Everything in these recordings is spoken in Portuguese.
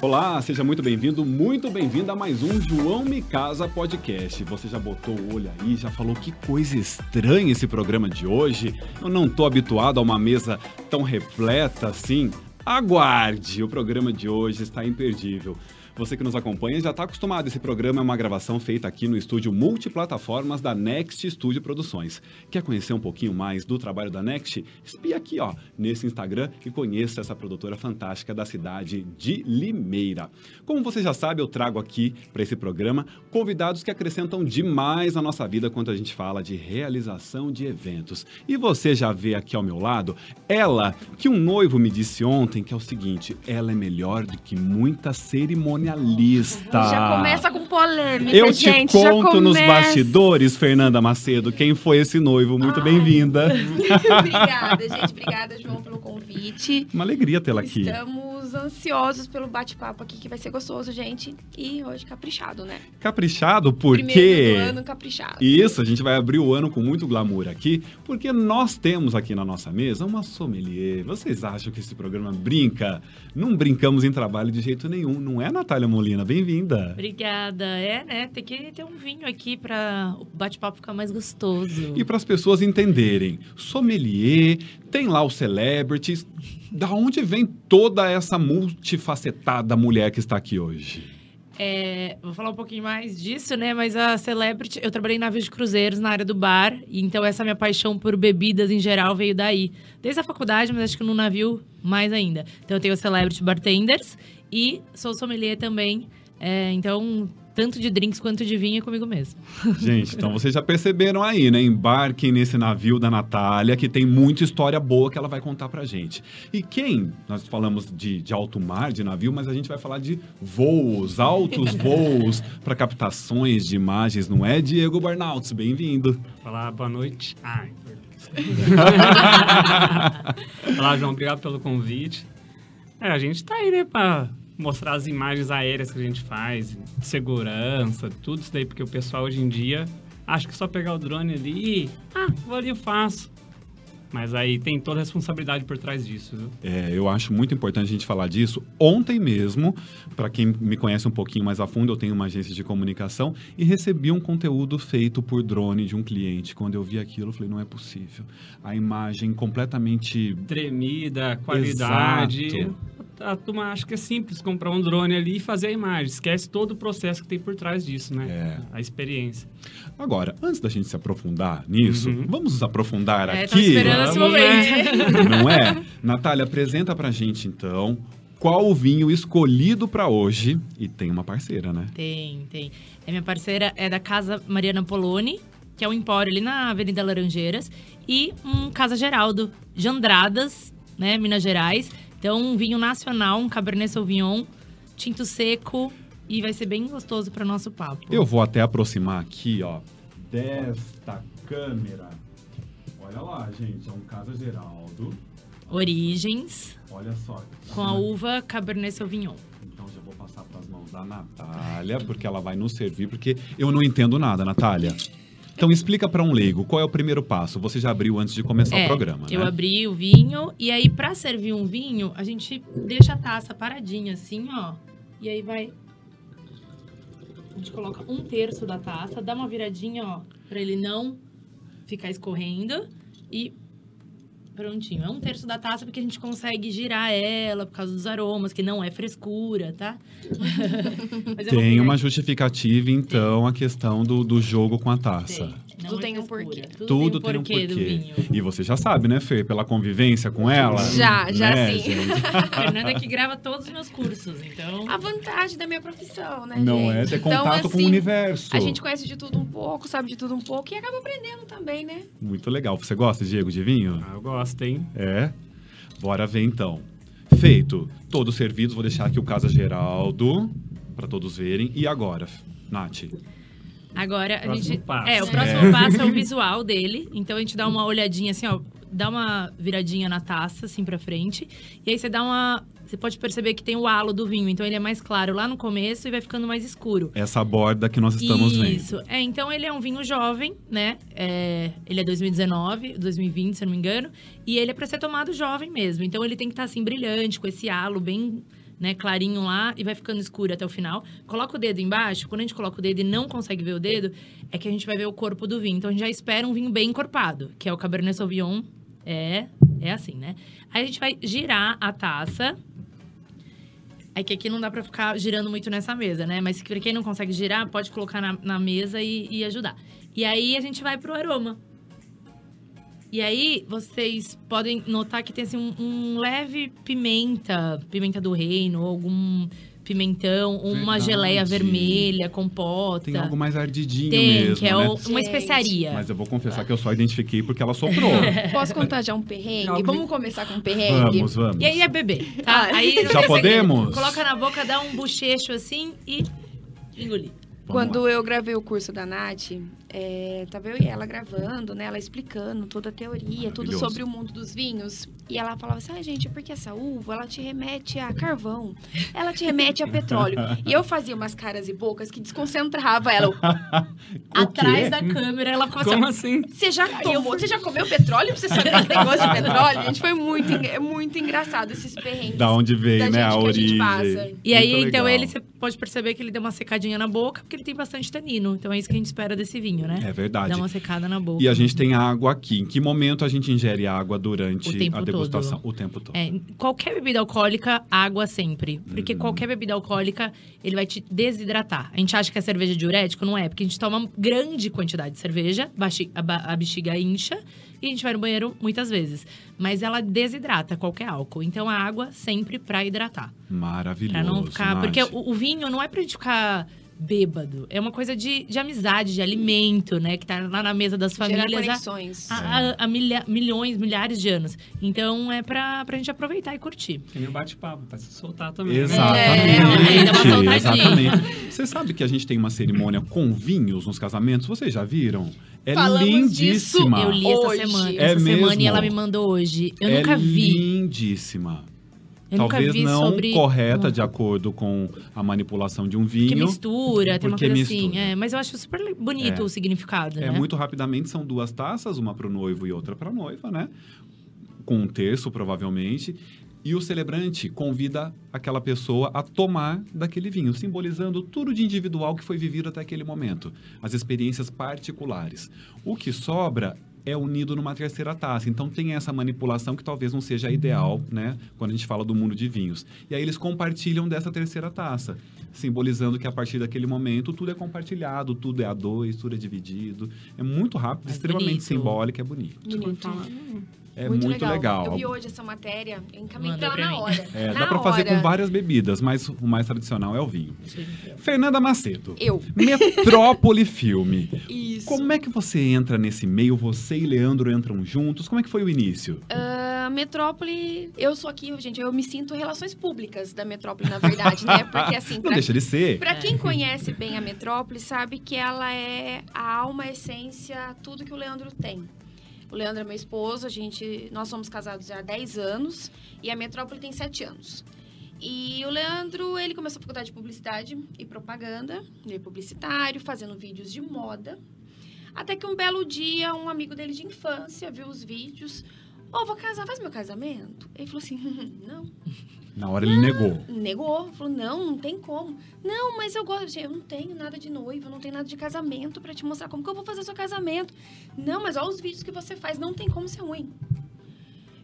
Olá, seja muito bem-vindo, muito bem-vinda a mais um João Me Casa Podcast. Você já botou o olho aí, já falou que coisa estranha esse programa de hoje? Eu não tô habituado a uma mesa tão repleta assim. Aguarde, o programa de hoje está imperdível. Você que nos acompanha já está acostumado. Esse programa é uma gravação feita aqui no estúdio multiplataformas da Next Studio Produções. Quer conhecer um pouquinho mais do trabalho da Next? Espia aqui, ó, nesse Instagram e conheça essa produtora fantástica da cidade de Limeira. Como você já sabe, eu trago aqui para esse programa convidados que acrescentam demais na nossa vida quando a gente fala de realização de eventos. E você já vê aqui ao meu lado ela que um noivo me disse ontem que é o seguinte: ela é melhor do que muita cerimônia jornalista. Já começa com polêmica, Eu gente. te conto nos bastidores, Fernanda Macedo, quem foi esse noivo. Muito bem-vinda. obrigada, gente. Obrigada, João, pelo convite. Uma alegria tê-la aqui. Estamos ansiosos pelo bate-papo aqui, que vai ser gostoso, gente. E hoje caprichado, né? Caprichado Primeiro porque... do ano caprichado. Isso, a gente vai abrir o ano com muito glamour aqui, porque nós temos aqui na nossa mesa uma sommelier. Vocês acham que esse programa brinca? Não brincamos em trabalho de jeito nenhum, não é, Natália Molina? Bem-vinda. Obrigada. É, né? Tem que ter um vinho aqui para o bate-papo ficar mais gostoso. E para as pessoas entenderem, sommelier, tem lá os celebrities. Da onde vem toda essa multifacetada mulher que está aqui hoje? É, vou falar um pouquinho mais disso, né? Mas a Celebrity, eu trabalhei em navios de cruzeiros na área do bar, então essa minha paixão por bebidas em geral veio daí. Desde a faculdade, mas acho que no navio mais ainda. Então eu tenho os Celebrity Bartenders e sou sommelier também. É, então, tanto de drinks quanto de vinho é comigo mesmo. Gente, então vocês já perceberam aí, né? Embarquem nesse navio da Natália, que tem muita história boa que ela vai contar pra gente. E quem? Nós falamos de, de alto mar, de navio, mas a gente vai falar de voos, altos voos, para captações de imagens, não é? Diego Barnauts, bem-vindo. Olá, boa noite. Ai, Olá, João, obrigado pelo convite. É, a gente tá aí, né, pra mostrar as imagens aéreas que a gente faz, segurança, tudo isso daí, porque o pessoal hoje em dia acha que só pegar o drone ali, e, ah, vou ali eu faço. Mas aí tem toda a responsabilidade por trás disso, viu? É, eu acho muito importante a gente falar disso. Ontem mesmo, para quem me conhece um pouquinho mais a fundo, eu tenho uma agência de comunicação e recebi um conteúdo feito por drone de um cliente. Quando eu vi aquilo, eu falei, não é possível. A imagem completamente Tremida, qualidade. Exato. A turma acha que é simples comprar um drone ali e fazer a imagem. Esquece todo o processo que tem por trás disso, né? É. A experiência. Agora, antes da gente se aprofundar nisso, Uhum. vamos nos aprofundar É, aqui, esperando esse Vamos, momento. não é? Natália, apresenta pra gente então qual o vinho escolhido pra hoje e tem uma parceira, né? Tem, tem. É minha parceira é da Casa Mariana Poloni, que é um empório ali na Avenida Laranjeiras, e um Casa Geraldo de Andradas, né, Minas Gerais. Então, um vinho nacional, um Cabernet Sauvignon, tinto seco, e vai ser bem gostoso para nosso papo. Eu vou até aproximar aqui, ó, desta câmera. Olha lá, gente, é um Casa Geraldo. Origens, Olha só. com a uva Cabernet Sauvignon. Então já vou passar para as mãos da Natália, porque ela vai nos servir, porque eu não entendo nada, Natália. Então explica para um leigo, qual é o primeiro passo? Você já abriu antes de começar o É, programa, Eu né? abri o vinho, e aí, pra servir um vinho, a gente deixa a taça paradinha assim, ó. E aí vai. A gente coloca um terço da taça, dá uma viradinha, ó, pra ele não ficar escorrendo. E prontinho. É um terço da taça porque a gente consegue girar ela por causa dos aromas, que não é frescura, tá? É Tem uma justificativa, então, a questão do, do jogo com a taça. Tem. Não Tudo é tem um porquê. Tudo, Tudo tem um porquê, do vinho. E você já sabe, né, Fê? Pela convivência com ela. Já, já né, sim. gente? Fernanda que grava todos os meus cursos, então. A vantagem da minha profissão, né, Não é gente? ter Então, contato com o assim, universo. A gente conhece de tudo um pouco, sabe de tudo um pouco e acaba aprendendo também, né? Muito legal. Você gosta, Diego, de vinho? Ah, eu gosto, hein? É? Bora ver então. Feito. Todos servidos. Vou deixar aqui o Casa Geraldo para todos verem. E agora, Nath? Agora a gente. passo. É, o próximo passo é o visual dele. Então a gente dá uma olhadinha assim, ó. Dá uma viradinha na taça, assim, pra frente. E aí você dá uma. Você pode perceber que tem o halo do vinho. Então ele é mais claro lá no começo e vai ficando mais escuro. Essa borda que nós estamos vendo. Isso. É, então ele é um vinho jovem, né? É, ele é 2019, 2020, se eu não me engano. E ele é pra ser tomado jovem mesmo. Então ele tem que estar assim brilhante, com esse halo bem né, clarinho lá e vai ficando escuro até o final. Coloca o dedo embaixo. Quando a gente coloca o dedo e não consegue ver o dedo, é que a gente vai ver o corpo do vinho. Então a gente já espera um vinho bem encorpado, que é o Cabernet Sauvignon. É, é assim, né? Aí a gente vai girar a taça. É que aqui não dá pra ficar girando muito nessa mesa, né? Mas pra quem não consegue girar, pode colocar na, na mesa e, e ajudar. E aí a gente vai pro aroma. E aí, vocês podem notar que tem assim, um, um leve pimenta, pimenta do reino, ou algum pimentão, uma Verdade. geleia vermelha, compota. Tem algo mais ardidinho Tem, mesmo, que é né? o- uma especiaria. Mas eu vou confessar que eu só identifiquei porque ela soprou. Posso contar já um perrengue? Vamos começar com um perrengue? vamos, vamos. E aí é bebê, tá? Ah. Aí Já podemos? Coloca na boca, dá um bochecho assim e engolir. Vamos Quando lá. eu gravei o curso da Nath, é, tava eu e ela gravando, né? Ela explicando toda a teoria, tudo sobre o mundo dos vinhos. E ela falava assim, ah, gente, porque essa uva, ela te remete a carvão. Ela te remete a petróleo. e eu fazia umas caras e bocas que desconcentrava ela. Atrás da câmera, ela ficava Como assim, assim? Você já tomou, você já comeu petróleo pra você saber que tem gosto de petróleo? Gente, foi muito, é muito engraçado esses perrengues. Da onde veio, da né? A origem. passa. E aí, então, legal. ele, pode perceber que ele deu uma secadinha na boca, porque ele tem bastante tanino. Então, é isso que a gente espera desse vinho, né? É verdade. Dá uma secada na boca. E a gente tem água aqui. Em que momento a gente ingere água durante a degustação? todo. O tempo todo. É, qualquer bebida alcoólica, água sempre. Porque Uhum. qualquer bebida alcoólica, ele vai te desidratar. A gente acha que é cerveja diurético, não é? Porque a gente toma grande quantidade de cerveja, a bexiga incha, e a gente vai no banheiro muitas vezes. Mas ela desidrata qualquer álcool. Então, a água sempre pra hidratar. Maravilhoso. Pra não ficar. Nath. Porque o, o vinho não é pra gente ficar bêbado. É uma coisa de, de amizade, de alimento, né? Que tá lá na mesa das famílias. há- conexões. há, há- há milha- milhões, milhares de anos. Então é pra, pra gente aproveitar e curtir. Tem um bate-papo, pra se soltar também. né? Exatamente. É, dá uma soltadinha. exatamente. Você sabe que a gente tem uma cerimônia com vinhos nos casamentos? Vocês já viram? É Falamos lindíssima. Eu li essa Hoje. semana. É essa semana mesmo? e ela me mandou hoje. Eu é nunca vi. lindíssima. Eu Talvez nunca vi não sobre. correta de acordo com a manipulação de um Que vinho. mistura, tem uma coisa assim. mistura. É, mas eu acho super bonito É. o significado, É né? muito rapidamente, são duas taças, uma para o noivo e outra para a noiva, né? Com um terço, provavelmente. E o celebrante convida aquela pessoa a tomar daquele vinho, simbolizando tudo de individual que foi vivido até aquele momento, as experiências particulares. O que sobra é unido numa terceira taça. Então tem essa manipulação que talvez não seja a ideal, né? Quando a gente fala do mundo de vinhos. E aí eles compartilham dessa terceira taça, simbolizando que a partir daquele momento tudo é compartilhado, tudo é a dois, tudo é dividido. É muito rápido, É extremamente bonito. simbólico, é bonito. Bonito. É muito, legal. Eu vi hoje essa matéria, eu encaminhei pra pra ela na hora. É, na dá para fazer hora. com várias bebidas, mas o mais tradicional é o vinho. Sim. Fernanda Macedo, Eu. Metrópole Filme. Isso. Como é que você entra nesse meio? Você e Leandro entram juntos? Como é que foi o início? A Metrópole, eu sou aqui, gente, eu me sinto relações públicas da Metrópole, na verdade, né? Porque assim, Não pra, deixa de ser. pra quem conhece bem a Metrópole, sabe que ela é a alma, a essência, tudo que o Leandro tem. O Leandro é meu esposo, a gente, nós somos casados há 10 anos e a Metrópole tem 7 anos. E o Leandro, ele começou a faculdade de publicidade e propaganda, ele é publicitário, fazendo vídeos de moda. Até que um belo dia, um amigo dele de infância viu os vídeos. Ô, vou casar, faz meu casamento? Ele falou assim, não. Na hora ele negou. Negou, falou, não, não tem como. Não, mas eu gosto, eu não tenho nada de noivo, não tenho nada de casamento pra te mostrar como que eu vou fazer seu casamento. Não, mas olha os vídeos que você faz, não tem como ser ruim.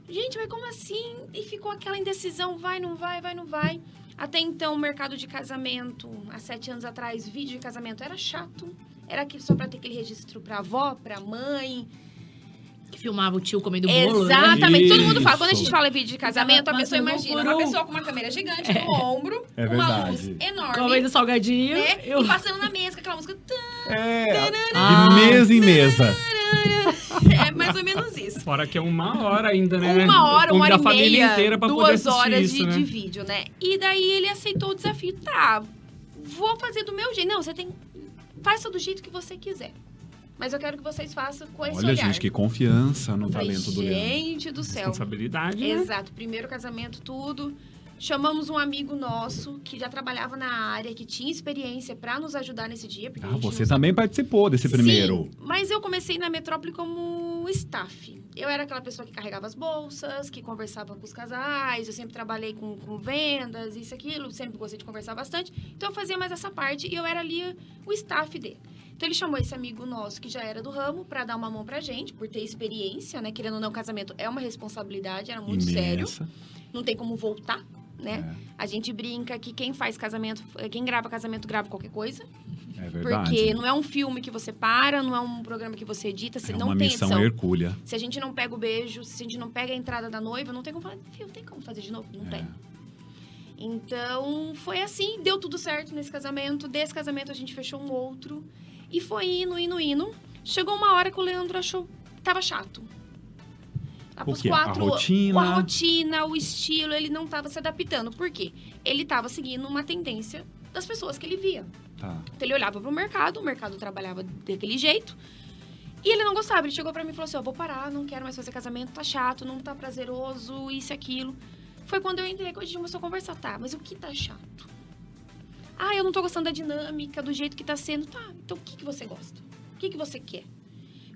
Gente, mas como assim? E ficou aquela indecisão, vai, não vai, vai, não vai. Até então, o mercado de casamento, há sete anos atrás, vídeo de casamento era chato. Era só pra ter aquele registro pra avó, pra mãe. Que filmava o tio comendo bolo. né? Exatamente. Todo mundo fala. Quando a gente fala vídeo de casamento, a pessoa imagina uma um- pessoa com uma câmera gigante no ombro, É uma luz enorme, Comendo salgadinho. né? eu- E passando na mesa com aquela música. É, Ah, de mesa em mesa. É mais ou menos isso. Fora que é uma hora ainda, né? Uma hora, uma hora e a família meia, inteira pra poder duas horas isso, de, né? de vídeo, né? E daí ele aceitou o desafio. Tá, vou fazer do meu jeito. Não, você tem. Faça do jeito que você quiser. Mas eu quero que vocês façam com esse Olha, olhar. gente, que confiança no falei, talento do Leandro. Gente do céu. Responsabilidade, né? Exato, primeiro casamento, tudo. Chamamos um amigo nosso que já trabalhava na área, que tinha experiência pra nos ajudar nesse dia. Ah, você não também participou desse primeiro. Sim, mas eu comecei na Metrópole como staff. Eu era aquela pessoa que carregava as bolsas, que conversava com os casais, eu sempre trabalhei com, com vendas, isso, aquilo, sempre gostei de conversar bastante. Então eu fazia mais essa parte e eu era ali o staff dele. Então ele chamou esse amigo nosso que já era do ramo para dar uma mão pra gente, por ter experiência, né? Querendo ou não, casamento é uma responsabilidade, era muito sério. Imensa. Não tem como voltar, né? É, A gente brinca que quem faz casamento, quem grava casamento, grava qualquer coisa. é verdade. Porque não é um filme que você para, não é um programa que você edita, você é não uma tem missão edição. hercúlea. Se a gente não pega o beijo, se a gente não pega a entrada da noiva, não tem como fazer. Fio, tem como fazer de novo? Não É. tem. Então, foi assim, deu tudo certo nesse casamento. Desse casamento a gente fechou um outro. E foi indo, indo, indo. Chegou uma hora que o Leandro achou que tava chato. Lá O pros quê? A rotina? A rotina, o estilo, ele não tava se adaptando. Por quê? Ele tava seguindo uma tendência das pessoas que ele via. Tá. Então ele olhava pro mercado, o mercado trabalhava daquele jeito. E ele não gostava, ele chegou pra mim e falou assim: Ó, vou parar, não quero mais fazer casamento, tá chato, não tá prazeroso, isso e aquilo. Foi quando eu entrei que a gente começou a conversar, tá, mas o que tá chato? Ah, eu não tô gostando da dinâmica, do jeito que tá sendo. Tá, então o que, que você gosta? O que, que você quer?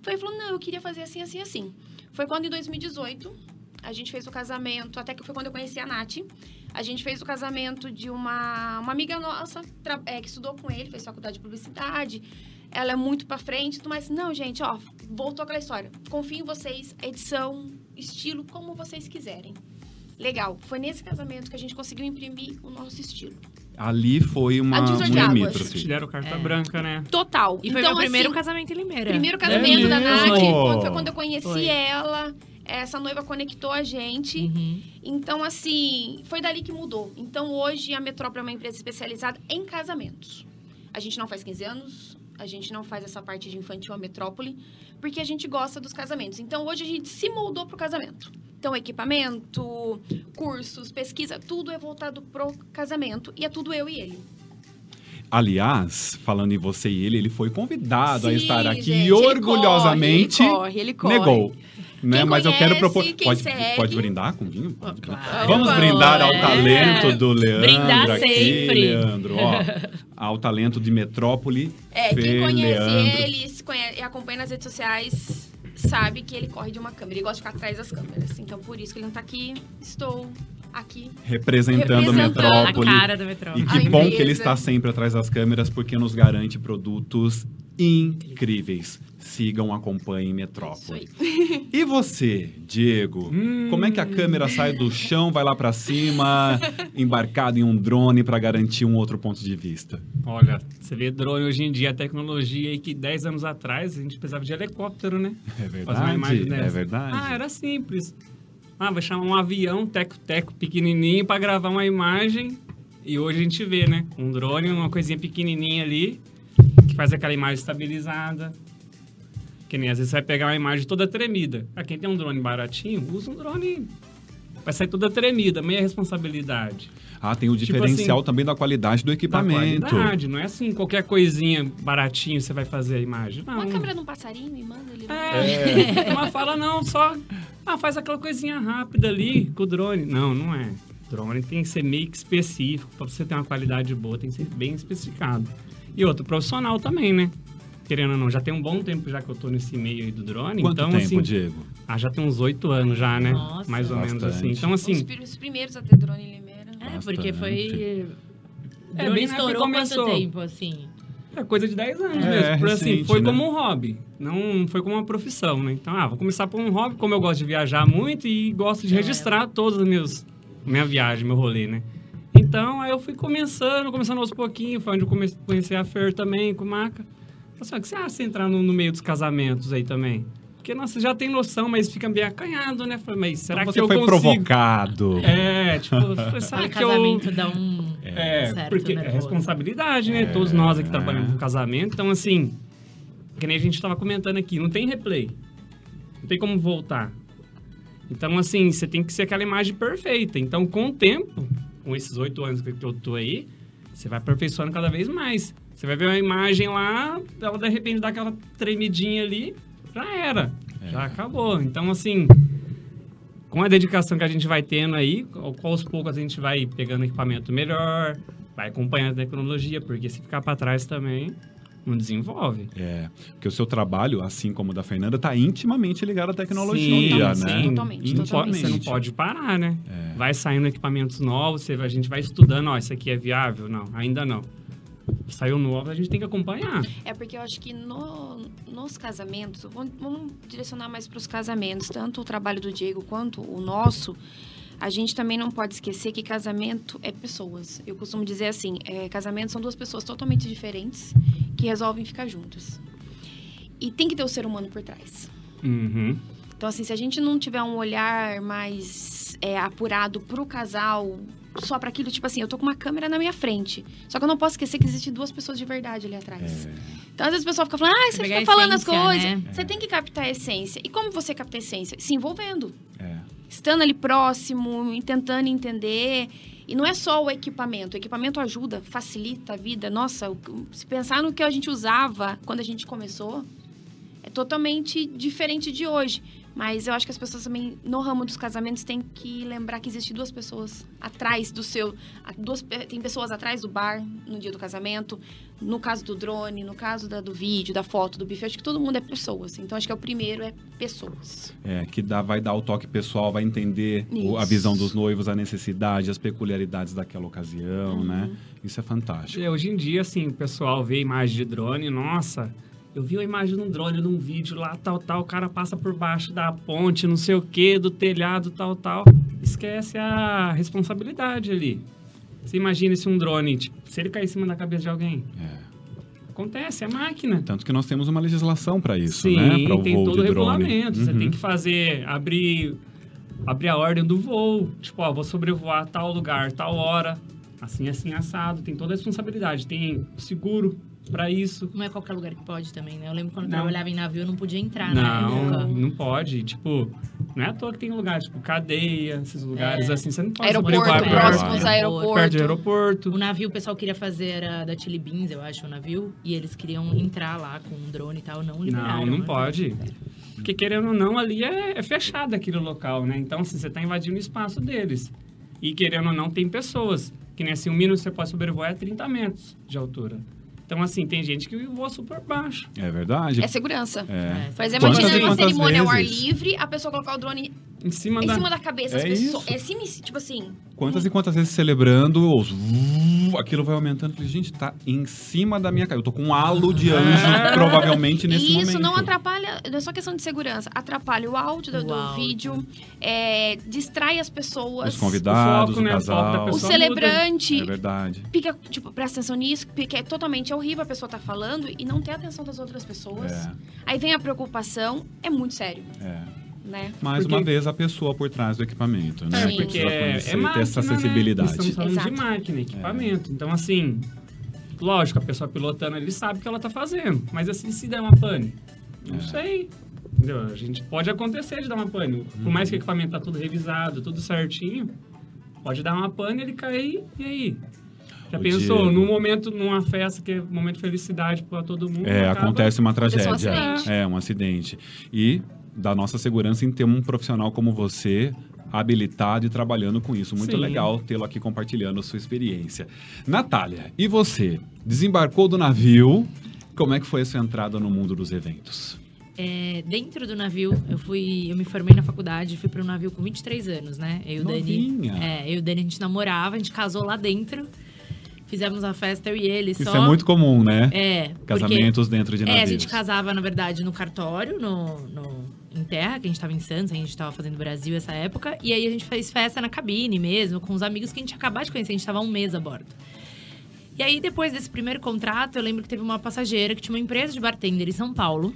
Foi, ele falou: não, eu queria fazer assim, assim, assim. Foi quando em 2018 a gente fez o casamento, até que foi quando eu conheci a Nath. A gente fez o casamento de uma, uma amiga nossa é, que estudou com ele, fez faculdade de publicidade. Ela é muito pra frente, mais. Não, gente, ó, voltou aquela história. Confio em vocês, edição, estilo, como vocês quiserem. Legal. Foi nesse casamento que a gente conseguiu imprimir o nosso estilo. Ali foi uma, A divisor um de águas. Te deram carta É. branca, né? Total. E foi então, meu primeiro assim, casamento em Limeira. primeiro casamento da mesmo? Nath. quando- Foi quando eu conheci Foi. ela. Essa noiva conectou a gente. Uhum. Então, assim, foi dali que mudou. Então, hoje, a Metrópole é uma empresa especializada em casamentos. A gente não faz 15 anos, a gente não faz essa parte de infantil a Metrópole, porque a gente gosta dos casamentos. Então, hoje, a gente se moldou pro casamento. Então, equipamento, cursos, pesquisa, tudo é voltado pro casamento. E é tudo eu e ele. Aliás, falando em você e ele, ele foi convidado a Sim, estar aqui gente, e orgulhosamente ele corre, ele corre. negou. Né? Quem Mas eu quero conhece, propor. quem Pode, segue. pode brindar com vinho? Pode. Claro. Vamos brindar ao é. talento do Leandro. Brindar aqui, sempre. Leandro, ó. Ao talento de Metrópole. É, quem conhece Leandro. ele se conhece, e acompanha nas redes sociais sabe que ele corre de uma câmera. Ele gosta de ficar atrás das câmeras. Então, por isso que ele não tá aqui. Estou aqui. Representando, Representando. a A Metrópole. cara da E Metrópole. que A bom empresa. que ele está sempre atrás das câmeras, porque nos garante produtos incríveis. Sigam, acompanhem Metrópole. aí. E você, Diego? Hum. Como é que a câmera sai do chão, vai lá pra cima, embarcado em um drone para garantir um outro ponto de vista? Olha, você vê drone hoje em dia, a tecnologia aí que 10 anos atrás a gente precisava de helicóptero, né? É Fazer uma imagem verdade? É verdade. Ah, era simples. Ah, vai chamar um avião, teco-teco pequenininho para gravar uma imagem. E hoje a gente vê, né? Um drone, uma coisinha pequenininha ali, faz aquela imagem estabilizada. Que nem às vezes você vai pegar uma imagem toda tremida. Pra quem tem um drone baratinho, usa um drone. Vai sair toda tremida, meia responsabilidade. Ah, tem o Tipo diferencial assim, também da qualidade do Da equipamento. qualidade, não é assim, qualquer coisinha baratinho você vai fazer a imagem. Não. Uma câmera num passarinho e manda ele. É, uma fala não, só ah, faz aquela coisinha rápida ali com o drone. Não, não é. Drone tem que ser meio que específico, para você ter uma qualidade boa, tem que ser bem especificado. E outro, profissional também, né? Querendo ou não, já tem um bom tempo já que eu tô nesse meio aí do drone. Quanto então, tempo, assim, Diego? ah, já tem uns oito anos já, né? Nossa. Mais ou menos Bastante. assim. Então, Os, assim, os primeiros a ter drone em Limeira. É, porque foi... É, Drone bem estourou que quanto começou. temassim? assim? É coisa de 10 anos É, mesmo. Por assim, recente, foi né? como um hobby. Não foi como uma profissão, né? Então, ah, vou começar por um hobby, como eu gosto de viajar muito e gosto de É. registrar todas as meus, minha viagem, meu rolê, né? Então, aí eu fui começando, começando aos pouquinhos. Foi onde eu comecei, conheci a Fer também, com o Maca. Falei assim, "Ah, o que você acha de entrar no, no meio dos casamentos aí também? Porque, nossa, você já tem noção, mas fica meio acanhado, né? Falei, mas será Então que você eu foi consigo? provocado. É, tipo, eu será que eu... casamento dá um É, certo porque é responsabilidade, né? É. Todos nós aqui trabalhamos com casamento. Então, assim, que nem a gente tava comentando aqui, não tem replay. Não tem como voltar. Então, assim, você tem que ser aquela imagem perfeita. Então, com o tempo, com esses oito anos que eu tô aí, você vai aperfeiçoando cada vez mais. Você vai ver uma imagem lá, ela de repente dá aquela tremidinha ali, já era. É. Já acabou. Então, assim, com a dedicação que a gente vai tendo aí, ao- aos poucos a gente vai pegando equipamento melhor, vai acompanhando a tecnologia, porque se ficar para trás também, não desenvolve. É, porque o seu trabalho, assim como o da Fernanda, está intimamente ligado à tecnologia, Sim, né? sim. Totalmente, totalmente. você não pode parar, né? É. Vai saindo equipamentos novos, você, a gente vai estudando, ó, isso aqui é viável? Não, ainda não. Saiu novo, a gente tem que acompanhar. É porque eu acho que no- nos casamentos, vamos, vamos direcionar mais para os casamentos, tanto o trabalho do Diego quanto o nosso, a gente também não pode esquecer que casamento é pessoas. Eu costumo dizer assim, é, casamento são duas pessoas totalmente diferentes que resolvem ficar juntas. E tem que ter o ser humano por trás. Uhum. Então, assim, se a gente não tiver um olhar mais é, apurado pro casal, só para aquilo, tipo assim, eu tô com uma câmera na minha frente. Só que eu não posso esquecer que existem duas pessoas de verdade ali atrás. É. Então, às vezes o pessoal fica falando, ah, você Pegar fica falando as essência, coisas. né? Você tem que captar a essência. E como você capta a essência? Se envolvendo. É. Estando ali próximo, tentando entender. E não é só o equipamento. O equipamento ajuda, facilita a vida. Nossa, se pensar no que a gente usava quando a gente começou, é totalmente diferente de hoje. Mas eu acho que as pessoas também, no ramo dos casamentos, têm que lembrar que existem duas pessoas atrás do seu. Duas, tem pessoas atrás do bar no dia do casamento. No caso do drone, no caso da- do vídeo, da foto, do buffet, acho que todo mundo é pessoas. Então acho que é o primeiro é pessoas. É, que dá, vai dar o toque pessoal, vai entender o- a visão dos noivos, a necessidade, as peculiaridades daquela ocasião, né? Isso é fantástico. E hoje em dia, assim, o pessoal vê imagem de drone, nossa, eu vi a imagem num drone num vídeo lá, tal, tal, o cara passa por baixo da ponte, não sei o que, do telhado, tal, tal. Esquece a responsabilidade ali. Você imagina se um drone, tipo, se ele cair em cima da cabeça de alguém, É. acontece, é máquina. Tanto que nós temos uma legislação para isso, Sim, né? Para o tem voo todo o de drone. regulamento. Você Uhum. tem que fazer, abrir, abrir a ordem do voo. Tipo, ó, vou sobrevoar tal lugar, tal hora, assim, assim, assado. Tem toda a responsabilidade. Tem seguro para isso. Não é qualquer lugar que pode também, né? Eu lembro quando eu Não. trabalhava em navio, eu não podia entrar na Não, época. não pode. Tipo, não é à toa que tem lugar, tipo, cadeia, esses lugares É. assim, você não pode Aeroporto, perto, próximos aeroporto. perto do aeroporto. O navio, o pessoal queria fazer era da Chili Beans, eu acho, o navio. E eles queriam entrar lá com um drone e tal, não liberaram. Não, não né? pode. Porque querendo ou não, ali é, é fechado aquele local, né? Então, assim, você tá invadindo o espaço deles. E querendo ou não, tem pessoas. Que nem assim, o mínimo que você pode sobrevoar é 30 metros de altura. Então, assim, tem gente que voa super baixo. É verdade. É segurança. É. Quantas imagina uma cerimônia ao ar vezes? livre, a pessoa colocar o drone Em cima em da... cima da cabeça. As É pessoas, isso. é cima, tipo assim. Quantas e quantas vezes celebrando, os aquilo vai aumentando. Falei, gente, tá em cima da minha cara. Eu tô com um halo de anjo, É. provavelmente, nesse e isso momento. não atrapalha, não é só questão de segurança, atrapalha o áudio do, O do áudio. vídeo, é, distrai as pessoas. Os convidados, foco, o, né? O foco da casal. O pessoa celebrante É verdade. fica, tipo, presta atenção nisso, porque é totalmente horrível a pessoa tá falando e não ter atenção das outras pessoas. É, Aí vem a preocupação, é muito sério, é. Né? Mais Porque- uma vez, a pessoa por trás do equipamento, né? É, porque é, conhecer, é ter máquina, essa né? sensibilidade. Estamos falando Exato. de máquina, equipamento. Então, assim, lógico, a pessoa pilotando, ele sabe o que ela tá fazendo. Mas, assim, se der uma pane, não É. sei. Entendeu? A gente pode acontecer de dar uma pane. Por mais que o equipamento tá tudo revisado, tudo certinho, pode dar uma pane, ele cair, e aí? Já O pensou? Diego. Num momento, numa festa que é um momento de felicidade para todo mundo. É, acaba- acontece uma tragédia. um. É, um acidente. E da nossa segurança em ter um profissional como você habilitado e trabalhando com isso. Muito Sim. legal tê-lo aqui compartilhando a sua experiência. Natália, e você? Desembarcou do navio. Como é que foi a sua entrada no mundo dos eventos? É, dentro do navio, eu fui. Eu me formei na faculdade, fui para um navio com 23 anos, né? Eu e o Dani. É, eu e o Dani a gente namorava, a gente casou lá dentro. Fizemos a festa, eu e ele Isso só. é muito comum, né? É, porque- Casamentos dentro de É, navios. a gente casava, na verdade, no cartório, no, no- em terra, que a gente tava em Santos, a gente tava fazendo Brasil essa época. E aí a gente fez festa na cabine mesmo, com os amigos que a gente acabou de conhecer, a gente tava há um mês a bordo. E aí, depois desse primeiro contrato, eu lembro que teve uma passageira que tinha uma empresa de bartender em São Paulo.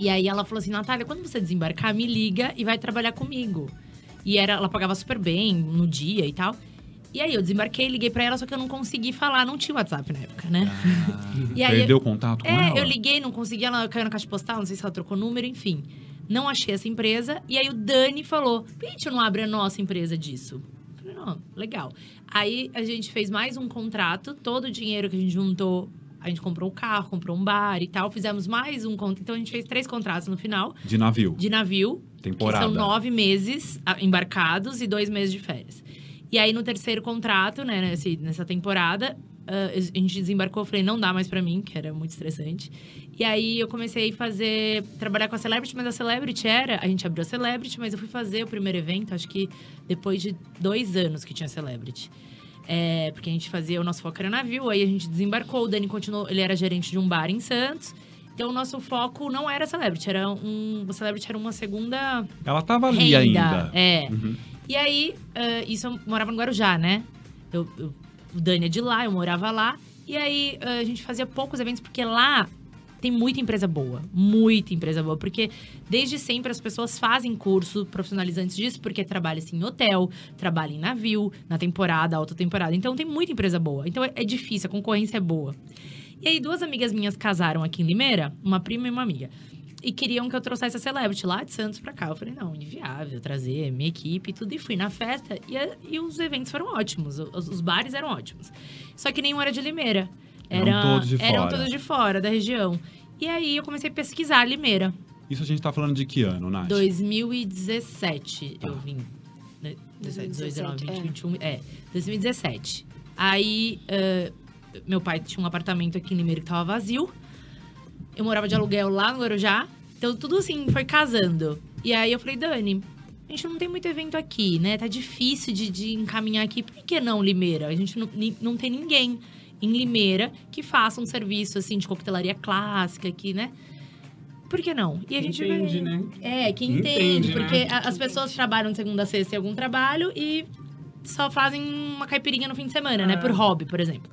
E aí ela falou assim, Natália, quando você desembarcar, me liga e vai trabalhar comigo. E era, ela pagava super bem no dia e tal. E aí eu desembarquei, liguei pra ela, só que eu não consegui falar, não tinha WhatsApp na época, né? E aí- Perdeu o contato com É, ela? eu liguei, não consegui, ela caiu na caixa postal, não sei se ela trocou número, enfim. Não achei essa empresa. E aí o Dani falou: por que a gente não abre a nossa empresa disso? Eu falei, não, legal. Aí a gente fez mais um contrato, todo o dinheiro que a gente juntou, a gente comprou um carro, comprou um bar e tal, fizemos mais um contrato. Então a gente fez três contratos no final, De navio. de navio, Temporada. são nove meses embarcados e dois meses de férias. E aí, no terceiro contrato, né, nessa temporada, ah, a gente desembarcou, eu falei, não dá mais pra mim, que era muito estressante. E aí eu comecei a fazer, trabalhar com a Celebrity, mas a Celebrity era, a gente abriu a Celebrity, mas eu fui fazer o primeiro evento, acho que depois de dois anos que tinha Celebrity. É, porque a gente fazia, o nosso foco era navio, aí a gente desembarcou, o Dani continuou, ele era gerente de um bar em Santos. Então, o nosso foco não era Celebrity, era um, o Celebrity era uma segunda Ela tava ali renda. ainda. É. Uhum. E aí, ah, isso eu morava no Guarujá, né? Eu, eu- o Dani é de lá, eu morava lá. E aí, ah, a gente fazia poucos eventos, porque lá tem muita empresa boa. Muita empresa boa. Porque desde sempre as pessoas fazem curso profissionalizantes disso, porque trabalha assim, em hotel, trabalha em navio, na temporada, alta temporada. Então, tem muita empresa boa. Então, é, é difícil, a concorrência é boa. E aí, duas amigas minhas casaram aqui em Limeira, uma prima e uma amiga. E queriam que eu trouxesse a Celebrity lá de Santos pra cá. Eu falei, não, inviável trazer minha equipe e tudo. E fui na festa e, a- e os eventos foram ótimos. Os, os bares eram ótimos. Só que nenhum era de Limeira. Eram Era- todos de Eram fora. todos de fora, da região. E aí eu comecei a pesquisar Limeira. Isso a gente tá falando de que ano, Nath? 2017 Tá. eu vim. Né? 17, 18, 19, 20, é. 21. É, 2017. Aí, ah, meu pai tinha um apartamento aqui em Limeira que tava vazio. Eu morava de aluguel lá no Guarujá. Então, tudo assim, foi casando. E aí, eu falei, Dani, a gente não tem muito evento aqui, né? Tá difícil de, de encaminhar aqui. Por que não Limeira? A gente não, não tem ninguém em Limeira que faça um serviço, assim, de coquetelaria clássica aqui, né? Por que não? E a gente Entende, né? é, que entende, Entende, né? porque a- as pessoas trabalham de segunda a sexta em algum trabalho e só fazem uma caipirinha no fim de semana, né? É. Por hobby, por exemplo.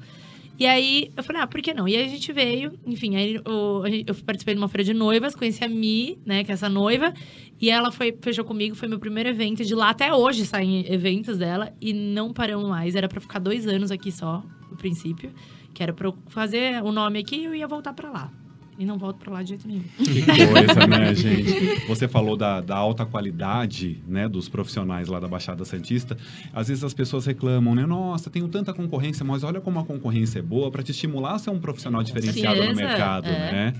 E aí eu falei, ah, por que não? E aí a gente veio, enfim, aí gente- eu participei de uma feira de noivas, conheci a Mi, né, que é essa noiva, e ela foi, fechou comigo, foi meu primeiro evento. De lá até hoje saem eventos dela e não paramos mais. Era pra ficar dois anos aqui só, no princípio, que era pra eu fazer o nome aqui e eu ia voltar pra lá. E não volto pra lá de jeito nenhum. Que coisa, né, gente? Você falou da, da alta qualidade, né, dos profissionais lá da Baixada Santista. Às vezes as pessoas reclamam, né? Nossa, tenho tanta concorrência, mas olha como a concorrência é boa para te estimular a ser um profissional diferenciado no certeza, mercado, é. né?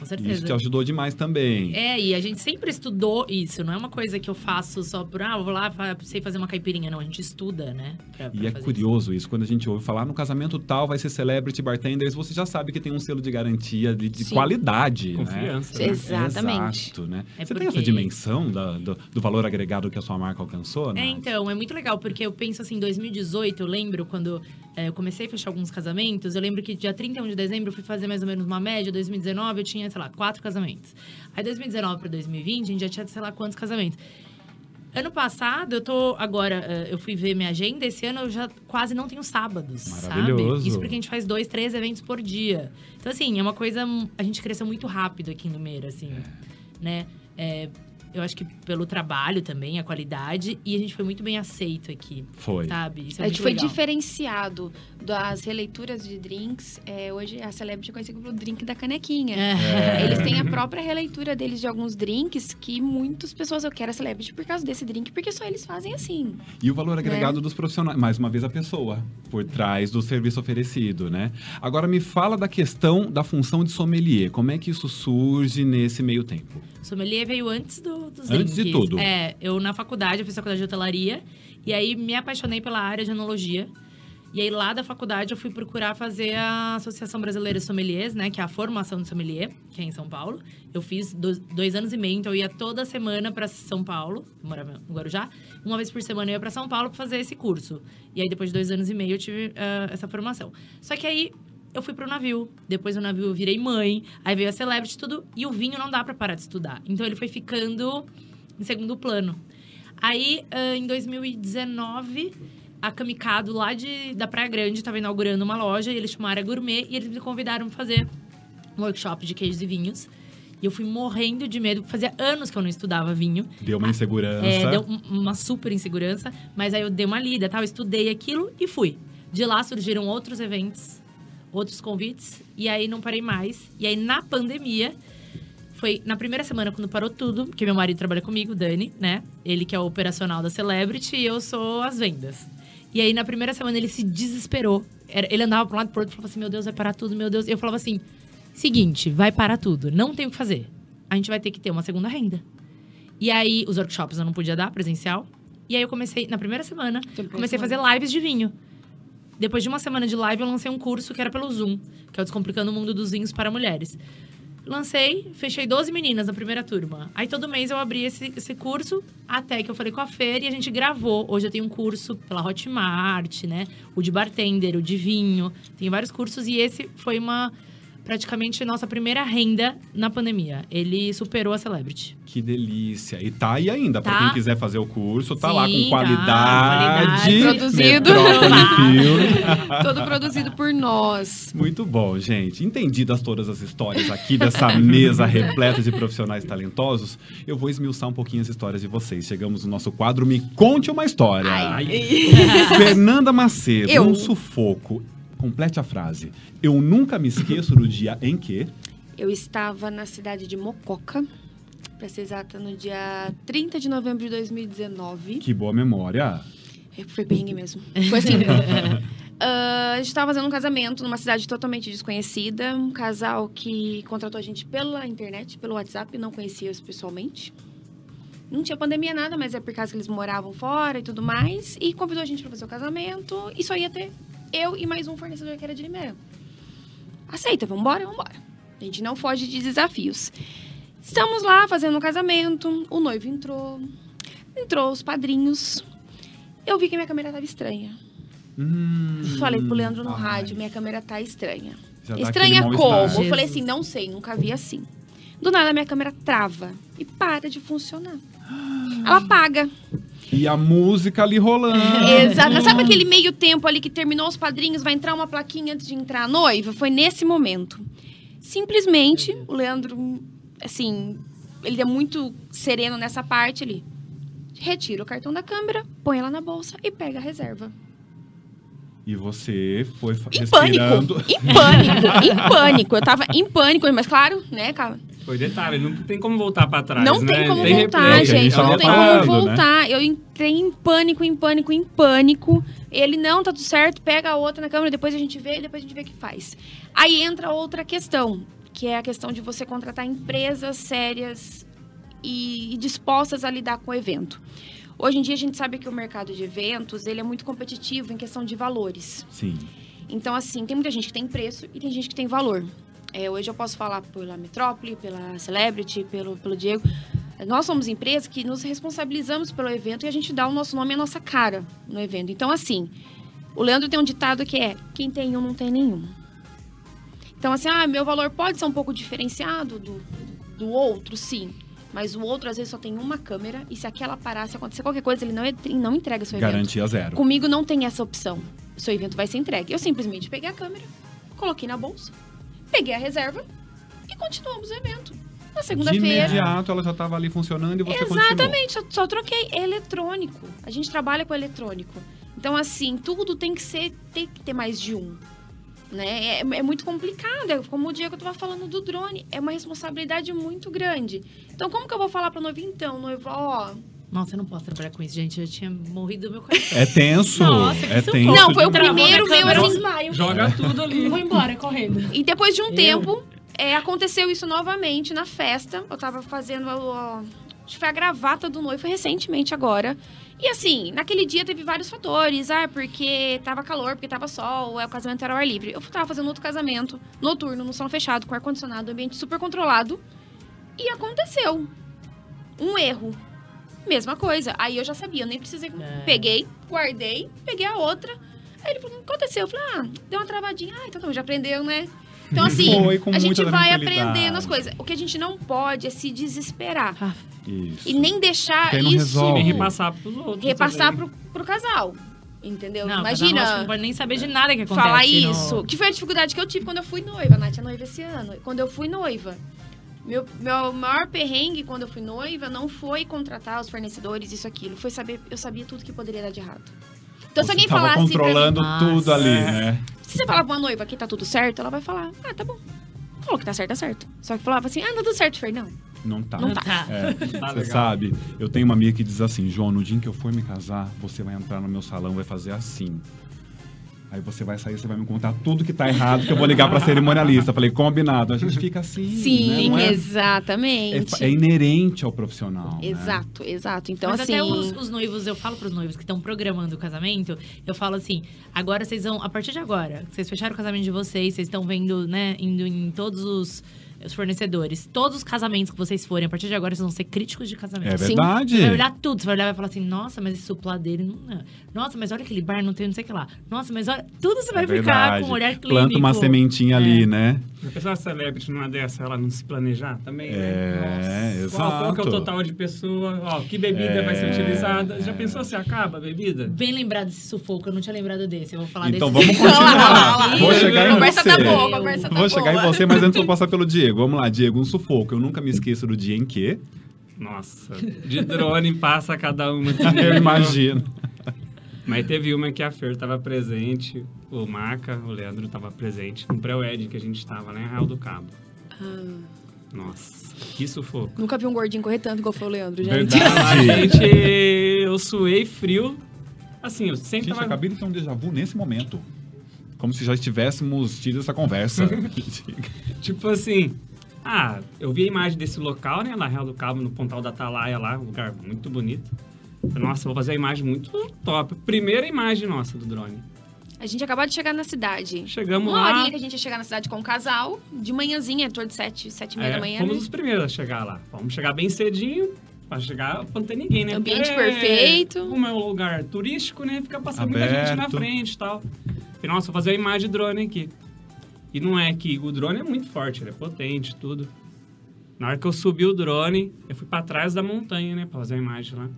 Com certeza. isso te ajudou demais também. É, e a gente sempre estudou isso. Não é uma coisa que eu faço só por, ah, eu vou lá, sei fazer uma caipirinha. Não, a gente estuda, né? pra- pra E é curioso isso, quando a gente ouve falar no casamento tal, vai ser celebrity bartenders, você já sabe que tem um selo de garantia de, de qualidade, né? Confiança. né? Exatamente. Exato, né? É você tem porque- essa dimensão da- do, do valor agregado que a sua marca alcançou, né? É, então, é muito legal, porque eu penso assim, 2018, eu lembro quando é, eu comecei a fechar alguns casamentos, eu lembro que dia 31 de dezembro eu fui fazer mais ou menos uma média, 2019 eu tinha, sei lá, quatro casamentos. Aí 2019 para 2020 a gente já tinha, sei lá, quantos casamentos. Ano passado, eu tô agora, eh, eu fui ver minha agenda, esse ano eu já quase não tenho sábados, Maravilhoso. sabe? Isso porque a gente faz dois, três eventos por dia. Então, assim, é uma coisa, a gente cresceu muito rápido aqui em Limeira, assim, né? É, eu acho que pelo trabalho também, a qualidade, e a gente foi muito bem aceito aqui, Foi. sabe? Isso é A gente foi legal. diferenciado das releituras de drinks. É, hoje a Celebrity é conhecida pelo drink da canequinha. É. Eles têm a própria releitura deles de alguns drinks que muitas pessoas eu quero a Celebrity por causa desse drink, porque só eles fazem assim. E o valor agregado Né? dos profissionais, mais uma vez a pessoa, por trás do serviço oferecido, né? Agora me fala da questão da função de sommelier. Como é que isso surge nesse meio tempo? Sommelier veio antes do, dos Antes de tudo. É, eu na faculdade, eu fiz faculdade de hotelaria. E aí me apaixonei pela área de enologia. E aí lá da faculdade eu fui procurar fazer a Associação Brasileira de Sommeliers, né? Que é a formação de sommelier, que é em São Paulo. Eu fiz dois, dois anos e meio, então eu ia toda semana para São Paulo, morava no Guarujá. Uma vez por semana eu ia para São Paulo para fazer esse curso. E aí depois de dois anos e meio eu tive ah, essa formação. Só que aí eu fui pro navio. Depois do navio eu virei mãe. Aí veio a Celebrity tudo. E o vinho não dá pra parar de estudar. Então ele foi ficando em segundo plano. Aí, ah, em 2019, a Kamikado, lá de, da Praia Grande, estava inaugurando uma loja. E eles chamaram a Gourmet. E eles me convidaram pra fazer um workshop de queijos e vinhos. E eu fui morrendo de medo. Fazia anos que eu não estudava vinho. Deu uma insegurança. É, deu um- uma super insegurança, mas aí eu dei uma lida, tal, estudei aquilo e fui. De lá surgiram outros eventos, outros convites, e aí não parei mais. E aí na pandemia, foi na primeira semana quando parou tudo, porque meu marido trabalha comigo, Dani, né? Ele que é o operacional da Celebrity e eu sou as vendas. E aí na primeira semana ele se desesperou. Ele andava para um lado e pro outro e falava assim: "Meu Deus, vai parar tudo, meu Deus". E eu falava assim: "Seguinte, vai parar tudo, não tem o que fazer. A gente vai ter que ter uma segunda renda". E aí, os workshops eu não podia dar presencial. E aí eu comecei, na primeira semana, comecei a fazer lives de vinho. Depois de uma semana de live, eu lancei um curso que era pelo Zoom, que é o Descomplicando o Mundo dos Vinhos para Mulheres. Lancei, fechei 12 meninas na primeira turma. Aí todo mês eu abri esse, esse curso, até que eu falei com a Fer e a gente gravou. Hoje eu tenho um curso pela Hotmart, né? O de bartender, o de vinho. Tem vários cursos e esse foi uma praticamente nossa primeira renda na pandemia. Ele superou a Celebrity. Que delícia. E tá aí ainda, pra Tá. quem quiser fazer o curso, tá Sim, lá com tá, qualidade. qualidade. Produzido. Todo produzido por nós. Muito bom, gente. Entendidas todas as histórias aqui dessa mesa repleta de profissionais talentosos, eu vou esmiuçar um pouquinho as histórias de vocês. Chegamos no nosso quadro Me Conte uma História. Ai. Fernanda Macedo, Eu. um sufoco. Complete a frase. Eu nunca me esqueço do dia em que. Eu estava na cidade de Mococa, pra ser exata, no dia 30 de novembro de 2019. Que boa memória. É, Foi perrengue mesmo. Foi assim. ah, a gente estava fazendo um casamento numa cidade totalmente desconhecida. Um casal que contratou a gente pela internet, pelo WhatsApp, não conhecia-os pessoalmente. Não tinha pandemia nada, mas é por causa que eles moravam fora e tudo mais. E convidou a gente para fazer o casamento. E só ia ter eu e mais um fornecedor que era de Limeira. Aceita, vambora, vambora. A gente não foge de desafios. Estamos lá fazendo o casamento. O noivo entrou. Entrou os padrinhos. Eu vi que minha câmera estava estranha. Hum, Falei pro Leandro no ai, rádio, minha câmera tá estranha. já dá estranha como? mal-estar. Eu falei assim, não sei, nunca vi assim. Do nada minha câmera trava e para de funcionar. Ela apaga. E a música ali rolando. Exato. Sabe aquele meio tempo ali que terminou os padrinhos, vai entrar uma plaquinha antes de entrar a noiva? Foi nesse momento. Simplesmente, o Leandro, assim, ele é muito sereno nessa parte ali. Retira o cartão da câmera, põe ela na bolsa e pega a reserva. E você foi Em respirando. pânico, em pânico, em pânico. Eu tava em pânico, mas claro, né, cara? Foi detalhe, não tem como voltar pra trás, Não né? tem como Tem voltar, replay, gente Não tem falando, como né? voltar. Eu entrei em pânico, em pânico, em pânico. Ele, não, tá tudo certo, pega a outra na câmera, depois a gente vê, e depois a gente vê o que faz. Aí entra outra questão, que é a questão de você contratar empresas sérias e, e dispostas a lidar com o evento. Hoje em dia a gente sabe que o mercado de eventos, ele é muito competitivo em questão de valores. Sim. Então, assim, tem muita gente que tem preço e tem gente que tem valor. É, hoje eu posso falar pela Metrópole, pela Celebrity, pelo, pelo Diego. Nós somos empresa que nos responsabilizamos pelo evento e a gente dá o nosso nome e a nossa cara no evento. Então, assim, o Leandro tem um ditado que é: quem tem um não tem nenhum. Então, assim, ah, meu valor pode ser um pouco diferenciado do, do outro, sim. Mas o outro, às vezes, só tem uma câmera e se aquela parar, se acontecer qualquer coisa, ele não, é- não entrega seu evento. Garantia zero. Comigo não tem essa opção. Seu evento vai ser entregue. Eu simplesmente peguei a câmera, coloquei na bolsa, peguei a reserva e continuamos o evento. Na De segunda-feira. imediato ela já estava ali funcionando e você continuou. Exatamente, só, só troquei. Eletrônico. A gente trabalha com eletrônico. Então, assim, tudo tem que ser, tem que ter mais de um. Né? É, é muito complicado. É como o Diego estava falando do drone. É uma responsabilidade muito grande. Então, como que eu vou falar para noivo? Então, noivo, ó, Nossa, eu não posso trabalhar com isso, gente. Eu tinha morrido do meu coração. É tenso. Nossa, que é tenso. Não, foi o Travou primeiro meu, assim, desmaio. Joga tudo ali. Vou embora, correndo. E depois de um Eu? tempo, é, aconteceu isso novamente na festa. Eu tava fazendo o. Acho que foi a gravata do noivo, foi recentemente agora. E assim, naquele dia teve vários fatores. Ah, porque tava calor, porque tava sol, é, o casamento era ao ar livre. Eu tava fazendo outro casamento, noturno, no salão fechado, com ar-condicionado, ambiente super controlado. E aconteceu. Um erro. Mesma coisa. Aí eu já sabia, eu nem precisei. É. Peguei, guardei, peguei a outra. Aí ele falou, o que aconteceu? Eu falei, ah, deu uma travadinha. Ah, então não, já aprendeu, né? Então, assim, Foi a gente vai aprendendo as coisas. O que a gente não pode é se desesperar. Isso. E nem deixar isso resolve. Nem repassar pros outros. repassar pro, pro casal. Entendeu? Não, Imagina não pode nem saber de nada que acontece. falar no- isso. Que foi a dificuldade que eu tive quando eu fui noiva. A Nath é noiva esse ano. Quando eu fui noiva. Meu, meu maior perrengue quando eu fui noiva não foi contratar os fornecedores, isso, aquilo. Foi saber, eu sabia tudo que poderia dar de errado. Então, se Você alguém tava falasse. mim, controlando Nossa. tudo ali, É. né? Se você falar pra uma noiva que tá tudo certo, ela vai falar, ah, tá bom. Falou que tá certo, tá certo. Só que falava assim, ah, tá tudo certo, Fer. Não, Não tá. Não tá. É, Tá você sabe, eu tenho uma amiga que diz assim, João, no dia em que eu for me casar, você vai entrar no meu salão, vai fazer assim. Aí você vai sair, você vai me contar tudo que tá errado, que eu vou ligar pra cerimonialista. Falei, combinado. A gente fica assim. Sim, né? É- exatamente. é, é inerente ao profissional. né? Exato, exato. Então, Mas assim. até os, os noivos, eu falo pros noivos que estão programando o casamento, eu falo assim, agora vocês vão, a partir de agora, vocês fecharam o casamento de vocês, vocês estão vendo, né, indo em todos os, os fornecedores, todos os casamentos que vocês forem, a partir de agora vocês vão ser críticos de casamento. É Sim. verdade. Você vai olhar tudo, você vai olhar e vai falar assim, nossa, mas esse suplá dele não é. Nossa, mas olha aquele bar, não tem não sei o que lá. Nossa, mas olha. Tudo você vai É ficar com um olhar clínico. Planta uma sementinha ali, né? A pessoa celebrity numa dessa, ela não se planejar também, né? É, Qual, qual que é o exato. total de pessoa? Ó, que bebida vai ser É. utilizada? Já pensou se acaba a bebida? Bem lembrado desse sufoco, eu não tinha lembrado desse. Eu vou falar Então desse. vamos olha lá, continuar. Vou chegar em Conversa você. tá boa, conversa tá Vou chegar boa. em você, mas antes eu vou passar pelo Diego. Vamos lá, Diego, um sufoco. Eu nunca me esqueço do dia em que. Nossa, de drone passa cada uma. Eu imagino. Mas teve uma que a Fer tava presente, o Maca, o Leandro tava presente, no pré-wed que a gente tava lá em Arraial do Cabo. Ah, Nossa, que sufoco. nunca vi um gordinho correr tanto igual foi o Leandro, gente. Verdade. A gente, eu suei frio. Assim, eu sempre Gente, tava... acabei de ter um déjà vu nesse momento. Como se já estivéssemos tido essa conversa. Tipo assim, ah, eu vi a imagem desse local, né, lá Real do Cabo, no Pontal da Atalaia lá, um lugar muito bonito. Nossa, vou fazer a imagem muito top. Primeira imagem nossa do drone. A gente acabou de chegar na cidade. Chegamos Uma lá, horinha que a gente ia chegar na cidade com o casal, de manhãzinha, em torno de sete, sete e meia é, da manhã. fomos né? os primeiros a chegar lá. Vamos chegar bem cedinho, pra chegar pra não ter ninguém, né? Ambiente Porque perfeito. Como é um lugar turístico, né, fica passando muita gente na Aberto. frente e tal. E, nossa, vou fazer a imagem de drone aqui. E não é que o drone é muito forte, ele é potente, tudo. Na hora que eu subi o drone, eu fui pra trás da montanha, né, pra fazer a imagem lá.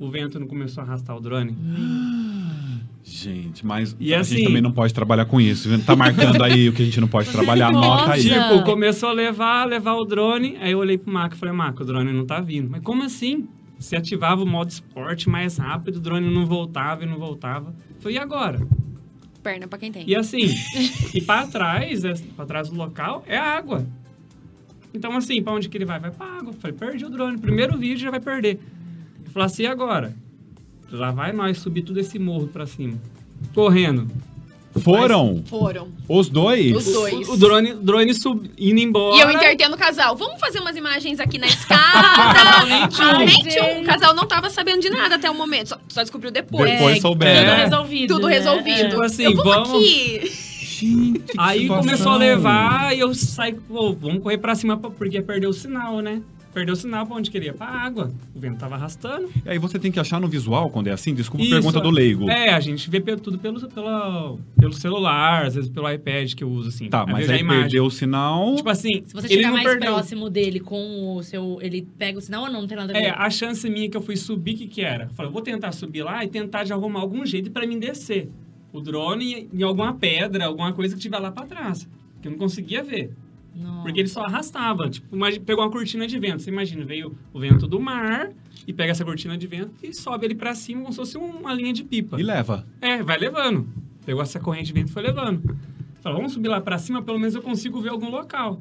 O vento não começou a arrastar o drone. Gente, mas E a assim- gente também não pode trabalhar com isso. Tá marcando aí o que a gente não pode trabalhar, anota aí. Nossa. Tipo, começou a levar, levar o drone. Aí eu olhei pro Mac e falei, Mac, o drone não tá vindo. Mas como assim? Você ativava o modo esporte mais rápido, o drone não voltava e não voltava. Falei, e agora? Perna pra quem tem. E assim, e pra trás, é, pra trás do local, é água. Então, assim, pra onde que ele vai? Vai pra água. Falei, perdi o drone. Primeiro vídeo já vai perder. Eu falei assim, e agora? Lá vai nós subir tudo esse morro pra cima. Correndo. Foram Foram. os dois? Os dois. O, o drone, drone sub, indo embora. E eu intertendo o casal. Vamos fazer umas imagens aqui na escada. Ah, um. mente um. O casal não tava sabendo de nada até o momento. Só, só descobriu depois. Depois É, souberam. Tudo É. resolvido. Tudo né? resolvido. Tipo assim, eu vou vamos- aqui. Gente, Aí começou a levar e eu saí, pô, vamos correr pra cima porque perdeu o sinal, né? Perdeu o sinal pra onde queria? Pra água. O vento tava arrastando. E aí você tem que achar no visual quando é assim? Desculpa a Isso, pergunta do leigo. É, a gente vê tudo pelo, pelo, pelo celular, às vezes pelo iPad que eu uso, assim. Tá, mas aí imagem. perdeu o sinal. Tipo assim, Se você ele chegar não mais perdeu. próximo dele com o seu. Ele pega o sinal ou não? Não tem nada a ver. É, a chance minha que eu fui subir, o que que era? Eu Falei, eu vou tentar subir lá e tentar de arrumar algum jeito pra mim descer. O drone em alguma pedra, alguma coisa que tiver lá pra trás. Que eu não conseguia ver. Nossa. Porque ele só arrastava. Tipo, imagi- pegou uma cortina de vento. Você imagina, veio o vento do mar e pega essa cortina de vento e sobe ele pra cima como se fosse uma linha de pipa. E leva. É, vai levando. Pegou essa corrente de vento e foi levando. Falou, vamos subir lá pra cima, pelo menos eu consigo ver algum local.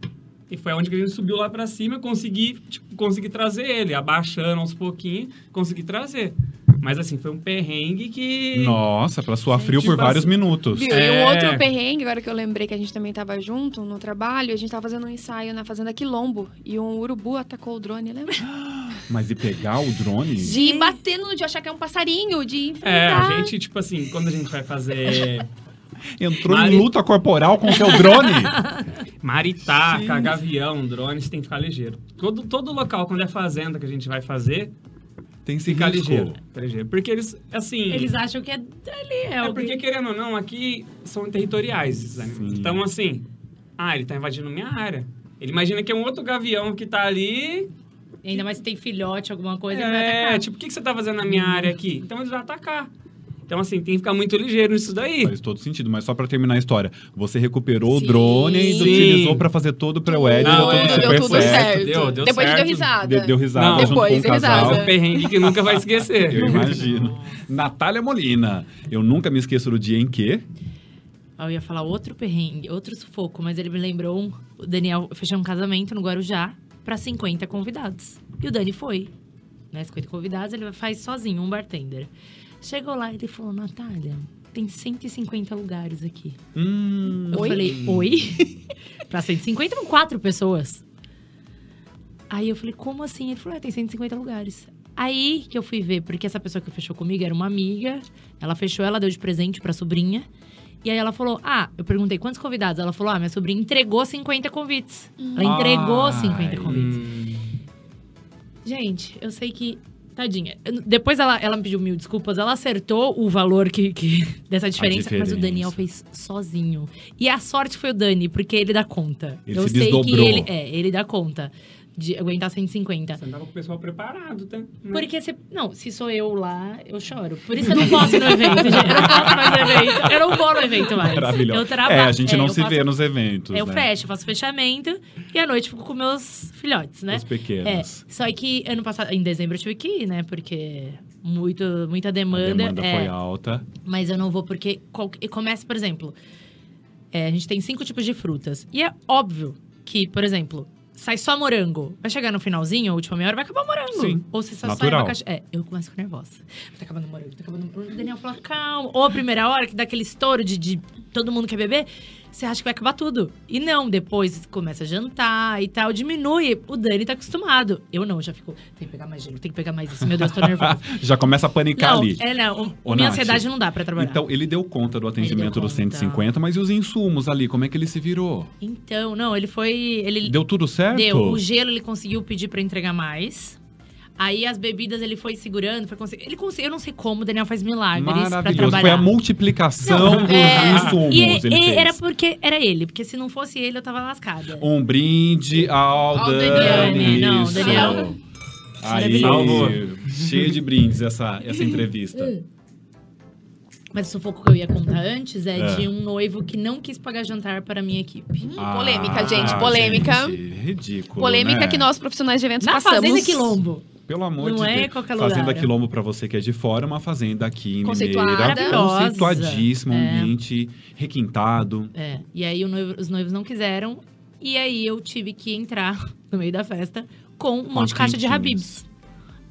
E foi onde que a gente subiu lá pra cima, consegui, tipo, consegui trazer ele, abaixando aos pouquinhos, consegui trazer. Mas assim, foi um perrengue que. Nossa, pra suar frio por tipo vários minutos. Viu? E É. um outro perrengue, agora que eu lembrei que a gente também tava junto no trabalho, a gente tava fazendo um ensaio na Fazenda Quilombo e um urubu atacou o drone, lembra? Mas de pegar o drone? De bater no, de achar que é um passarinho, de É, enfrentar. a gente, tipo assim, quando a gente vai fazer Entrou Mari- em luta corporal com seu drone? maritaca, Gente. gavião, drone, você tem que ficar ligeiro. Todo, todo local, quando é fazenda que a gente vai fazer, Tem esse fica risco. ligeiro. Ligeiro. Porque eles, assim... Eles acham que é ali. É, É o porque, querendo ou não, aqui são territoriais esses animais. Então, assim, ah, ele tá invadindo minha área. Ele imagina que é um outro gavião que tá ali. Ainda mais se tem filhote, alguma coisa, ele vai É, tipo, o que, que você tá fazendo na minha área aqui? Então eles vão atacar. Então, assim, tem que ficar muito ligeiro nisso daí. Faz todo sentido, mas só pra terminar a história. Você recuperou Sim. o drone e utilizou pra fazer todo o pré-wed, Não, deu é, tudo deu tudo certo. certo. Deu, deu Depois certo. deu risada. Deu, deu risada Não, junto depois com o deu casal. risada. É um perrengue que nunca vai esquecer. Eu imagino. Natália Molina. Eu nunca me esqueço do dia em que... Ah, Eu ia falar outro perrengue, outro sufoco, mas ele me lembrou um, o Daniel fechou um casamento no Guarujá pra 50 convidados. E o Dani foi. Né, 50 convidados, ele faz sozinho, um bartender. Chegou lá e ele falou, Natália, tem 150 lugares aqui. Hum, Eu Oi? falei, oi? pra 150 são quatro pessoas. Aí eu falei, como assim? Ele falou, é, tem 150 lugares. Aí que eu fui ver, porque essa pessoa que fechou comigo era uma amiga. Ela fechou, ela deu de presente pra sobrinha. E aí ela falou, ah, eu perguntei quantos convidados? Ela falou, ah, minha sobrinha entregou 50 convites. Ela entregou Ai. 50 convites. Hum, Gente, eu sei que. Tadinha. Depois ela, ela me pediu mil desculpas. Ela acertou o valor que, que- dessa diferença, mas o diferença. Daniel fez sozinho. E a sorte foi o Dani, porque ele dá conta. Ele eu se sei que desdobrou. ele. É, ele dá conta de aguentar 150. você tava com o pessoal preparado, tá? Porque se. Não, se sou eu lá, eu choro. Por isso eu não posso ir no evento, gente. Eu não posso mais no evento. Eu não vou no evento mais. Maravilhoso. Eu trabalho. É, a gente não eu se faço- vê nos eventos, Eu né? fecho, eu faço fechamento e à noite fico com meus filhotes, né? Os É, pequenos. só que ano passado, em dezembro eu tive que ir, né? Porque muito, muita A demanda. demanda é, foi alta. Mas eu não vou porque qual- e começa, por exemplo, é, a gente tem cinco tipos de frutas. E é óbvio que, por exemplo, sai só morango. Vai chegar no finalzinho, a última meia hora, vai acabar o morango. Sim, Ou se só natural. sai abacaxi. É, eu começo ficar nervosa. Tá acabando o morango, tá acabando o morango. O Daniel fala, calma. Ou a primeira hora, que dá aquele estouro de, de todo mundo quer beber, você acha que vai acabar tudo. E não, depois começa a jantar e tal, diminui. O Dani tá acostumado. Eu não, já fico, tem que pegar mais gelo, tem que pegar mais isso. Meu Deus, tô nervosa. Já começa a panicar não, ali. é não. Ô, minha Nath, ansiedade não dá pra trabalhar. Então, ele deu conta do atendimento dos conta. 150, mas e os insumos ali? Como é que ele se virou? Então, não, ele foi. Ele Deu tudo certo? deu. O gelo ele conseguiu pedir pra entregar mais. Aí as bebidas ele foi segurando, foi consegui- Ele conseguiu, eu não sei como o Daniel faz milagres pra Maravilhoso. trabalhar. Foi a multiplicação dos É, insumos. e, ele e fez. era porque era ele, porque se não fosse ele eu tava lascada. Um brinde ao, Ao Dani. Daniel, não, Isso. Daniel. Aí, cheia de brindes essa, essa entrevista. Mas o sufoco que eu ia contar antes é, É. de um noivo que não quis pagar jantar para a minha equipe. Hum, polêmica, gente, Ah, polêmica. gente, ridículo, Polêmica né? que nós profissionais de eventos Na passamos. Fazenda Quilombo. Pelo amor Não de é Deus. qualquer Fazenda lugar. Quilombo, pra você que é de fora, é uma fazenda aqui em. Mineira. Conceituadíssima, um É. ambiente requintado. É. E aí o noivo- os noivos não quiseram. E aí eu tive que entrar no meio da festa com um Com monte de caixa de. Habibs.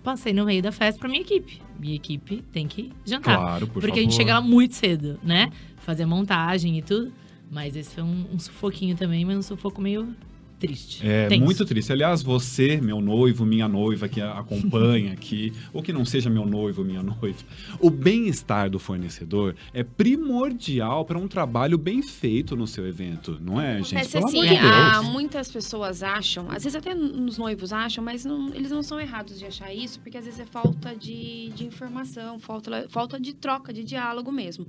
Passei no meio da festa pra minha equipe. Minha equipe tem que jantar. Claro, por porque favor. a gente chega lá muito cedo, né? Fazer montagem e tudo. Mas esse foi um, um sufoquinho também, mas um sufoco meio triste. É Tenso. muito triste. Aliás, você, meu noivo, minha noiva que acompanha aqui, ou que não seja meu noivo, minha noiva, o bem-estar do fornecedor é primordial para um trabalho bem feito no seu evento, não é, gente? Acontece Pelo assim, amor de Deus. muitas pessoas acham, às vezes até nos noivos acham, mas não- eles não são errados de achar isso, porque às vezes é falta de, de informação, falta, falta de troca, de diálogo mesmo.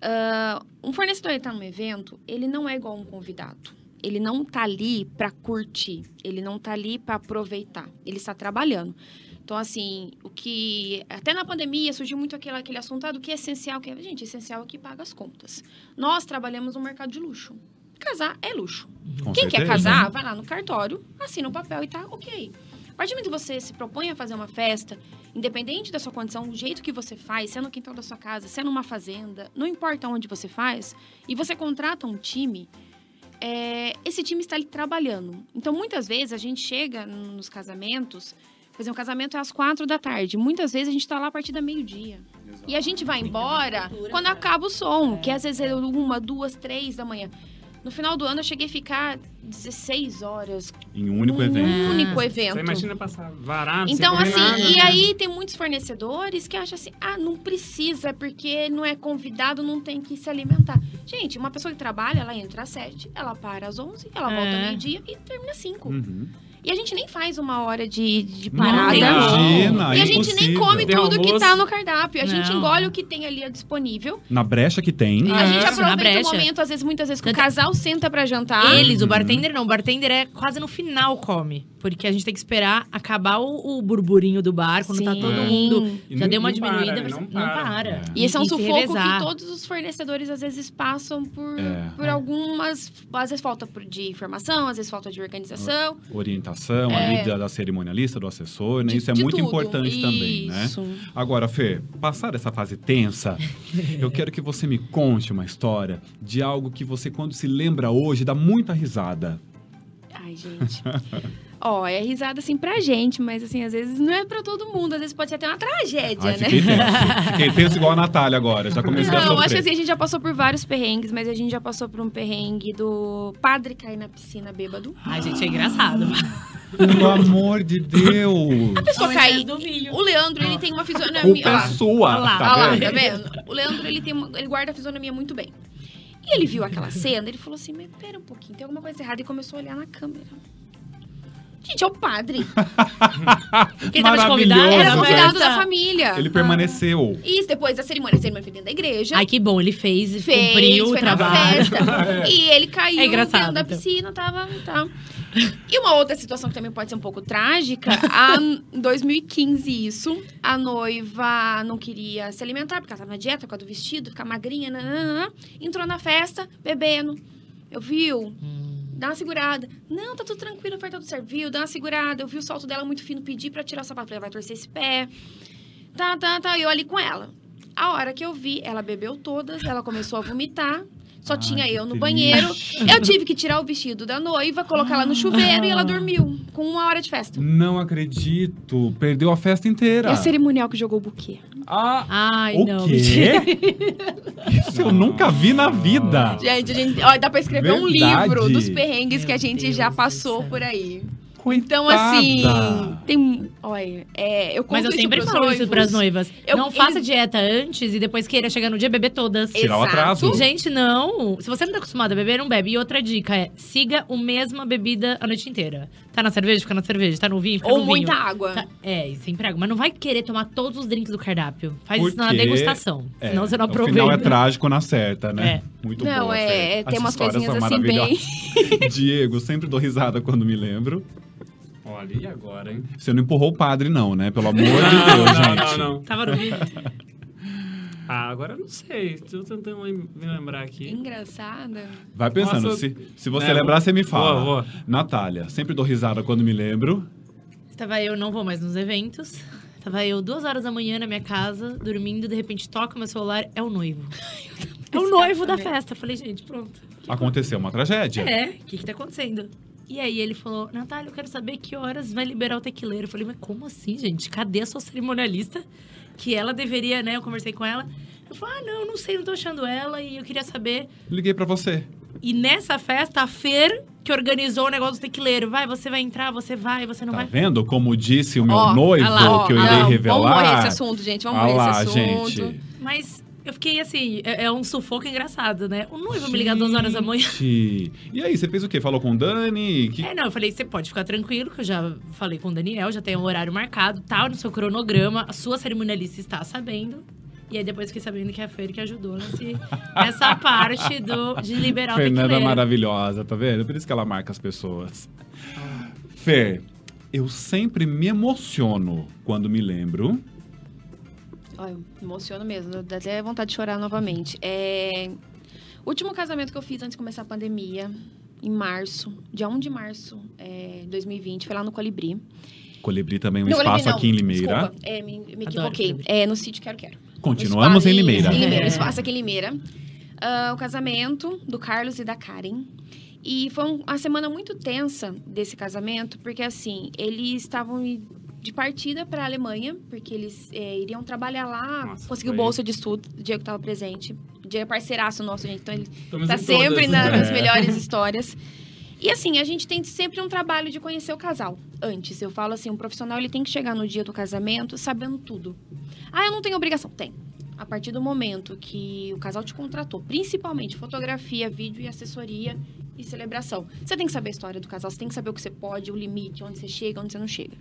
Ah, um fornecedor está num evento, ele não é igual um convidado. Ele não tá ali para curtir, ele não tá ali para aproveitar, ele está trabalhando. Então, assim, o que. Até na pandemia surgiu muito aquele, aquele assunto ah, do que é essencial. Que é, gente, essencial é que paga as contas. Nós trabalhamos no mercado de luxo. Casar é luxo. Com Quem quer certeza. casar, vai lá no cartório, assina o papel e tá ok. A partir do momento que você se propõe a fazer uma festa, independente da sua condição, do jeito que você faz, se é no quintal da sua casa, se é numa fazenda, não importa onde você faz, e você contrata um time, é, esse time está ali trabalhando. Então, muitas vezes, a gente chega nos casamentos, por exemplo, o casamento é às quatro da tarde. Muitas vezes a gente está lá a partir da meio-dia. E a gente vai embora cultura, quando né? acaba o som, que às vezes é uma, duas, três da manhã. No final do ano, eu cheguei a ficar 16 horas Em um único num evento. único Você evento. imagina passar varado, Então, sem comer assim, nada, e né? aí tem muitos fornecedores que acham assim: ah, não precisa, porque não é convidado, não tem que se alimentar. Gente, uma pessoa que trabalha, ela entra às 7, ela para às 11, ela volta É. meio-dia e termina às 5. Uhum. E a gente nem faz uma hora de, de Não, parada. imagina, e é a gente nem impossível. come Tem tudo que almoço. tá no cardápio. A gente Não. engole o que tem ali disponível. Na brecha que tem. A gente aproveita o momento, às vezes, muitas vezes, que o casal senta pra jantar. Eles, o bartender não. O bartender é quase no final come. Porque a gente tem que esperar acabar o, o burburinho do bar, quando tá Sim. todo mundo. E Já não- deu uma não para, diminuída, né? mas Não não para. para. É. E esse é um sufoco revezar. que todos os fornecedores às vezes passam por, É. por algumas. Às vezes falta de informação, às vezes falta de organização. Orientação É. ali da, da cerimonialista, do assessor, né? de- Isso é muito tudo. importante também, né? Isso. Agora, Fê, passar essa fase tensa, eu quero que você me conte uma história de algo que você, quando se lembra hoje, dá muita risada. Ai, gente. Ó, é risada assim pra gente, mas assim, às vezes não é pra todo mundo. Às vezes pode ser até uma tragédia, Ai, né? fiquei tenso. Fiquei tenso igual a Natália agora. Já comecei a Não, sofrer. acho que assim, a gente já passou por vários perrengues, mas a gente já passou por um perrengue do padre cair na piscina bêbado. Ai, gente, é engraçado. Pelo amor de Deus. A pessoa cair. O Leandro, ele tem uma fisionomia. Culpa é sua, Olha lá, tá Olha lá, vendo? tá vendo? O Leandro, ele, tem uma- ele guarda a fisionomia muito bem. E ele viu aquela cena, ele falou assim, mas pera um pouquinho, tem alguma coisa errada. E começou a olhar na câmera. Gente, é o padre. Quem tava de convidado? Era convidado da família. Ele permaneceu. Isso, depois da cerimônia. A cerimônia foi dentro da igreja. Ai, que bom, ele fez, fez, cumpriu o foi na trabalho. festa. E ele caiu É engraçado, dentro da então. piscina, tava... Tá. E uma outra situação que também pode ser um pouco trágica, a, em 2015 isso, a noiva não queria se alimentar, porque ela tava na dieta, por causa do vestido, ficar magrinha, nananã, entrou na festa, bebendo. Eu viu, dá uma segurada. Não, tá tudo tranquilo, foi tudo certo. Viu, dá uma segurada. Eu vi o salto dela muito fino, pedi pra tirar o sapato, falei, vai torcer esse pé. Tá, tá, tá, eu ali com ela. A hora que eu vi, ela bebeu todas, ela começou a vomitar. Só Ai, tinha eu no triste. banheiro. Eu tive que tirar o vestido da noiva, colocar ela no chuveiro e ela dormiu. Com uma hora de festa. Não acredito. Perdeu a festa inteira. a cerimonial que jogou o buquê. Ah, Ai, o não. quê? Isso eu nunca vi na vida. Gente, a gente, ó, dá pra escrever um Verdade. livro dos perrengues que a Meu gente Deus já passou por aí. Coitada. Então, assim, tem. Olha, é, eu conto Mas eu isso sempre pros falo isso noivos. pras noivas. Eu- não faça dieta antes e depois queira chegar no dia beber todas. Tirar o atraso. Gente, não. Se você não tá acostumado a beber, não bebe. E outra dica é, siga a mesma bebida a noite inteira. Tá na cerveja, fica na cerveja. Tá no vinho, fica Ou no vinho. muita água. Tá- é, sempre água. Mas não vai querer tomar todos os drinks do cardápio. Faz Por isso na degustação. É, senão você não O aproveita. final é trágico na certa, né? Muito Não, boa, é, é, tem As umas coisinhas assim bem. Diego, sempre dou risada quando me lembro. Olha, e agora, hein? Você não empurrou o padre, não, né? Pelo amor de Deus, não, gente. não, não. Tava no. Ah, agora eu não sei. Tô tentando me lembrar aqui. Engraçada. Vai pensando. Nossa, se, se você é, lembrar, vou- você me fala. vou, vou. Natália, sempre dou risada quando me lembro. Tava eu, não vou mais nos eventos. Tava eu duas horas da manhã na minha casa, dormindo, de repente toca meu celular, é o noivo. É o noivo da festa. Falei, gente, pronto. Aconteceu uma tragédia. É, o que que tá acontecendo? E aí ele falou, Natália, eu quero saber que horas vai liberar o tequileiro. Eu falei, mas como assim, gente? Cadê a sua cerimonialista? Que ela deveria, né? Eu conversei com ela. Eu falei, ah, não, não sei, não tô achando ela. E eu queria saber. Liguei pra você. E nessa festa, a Fer, que organizou o negócio do tequileiro. Vai, você vai entrar, você vai, você não Tá vai. vendo? Como disse o meu Ó, noivo, lá, que eu irei não, revelar. Vamos morrer esse assunto, gente. Vamos morrer lá, esse assunto. gente. Mas eu fiquei assim, é, é um sufoco engraçado, né? O noivo me ligar duas horas da manhã. E aí, você fez o quê? Falou com o Dani? Que... É, não, eu falei, você pode ficar tranquilo, que eu já falei com o Daniel, já tem um horário marcado, tá no seu cronograma, a sua cerimonialista está sabendo. E aí depois fiquei sabendo que é a Fer que ajudou nesse, nessa parte do, de liberar o Fernanda é maravilhosa, tá vendo? Por isso que ela marca as pessoas. Fer, eu sempre me emociono quando me lembro. Olha, eu emociono mesmo, dá até vontade de chorar novamente. É... O último casamento que eu fiz antes de começar a pandemia, em março, dia 1 de março de 2020, foi lá no Colibri. Colibri também um No espaço Colibri, não, aqui em Limeira. Desculpa, é, me, me equivoquei. É, no sítio Quero Quero. Continuamos No em espaço- Limeira. Em Limeira, É. o espaço aqui em Limeira. Ah, o casamento do Carlos e da Karen. E foi um- uma semana muito tensa desse casamento, porque assim, eles estavam de partida para a Alemanha, porque eles eh, iriam trabalhar lá, Nossa, conseguiu foi- bolsa de estudo, o Diego estava presente. O Diego é parceiraço nosso, gente, então ele Estamos tá em sempre todas, na- né? nas melhores histórias. E assim, a gente tem sempre um trabalho de conhecer o casal antes. Eu falo assim, um profissional ele tem que chegar no dia do casamento sabendo tudo. Ah, eu não tenho obrigação. Tem. A partir do momento que o casal te contratou, principalmente fotografia, vídeo e assessoria e celebração. Você tem que saber a história do casal, você tem que saber o que você pode, o limite, onde você chega, onde você não chega.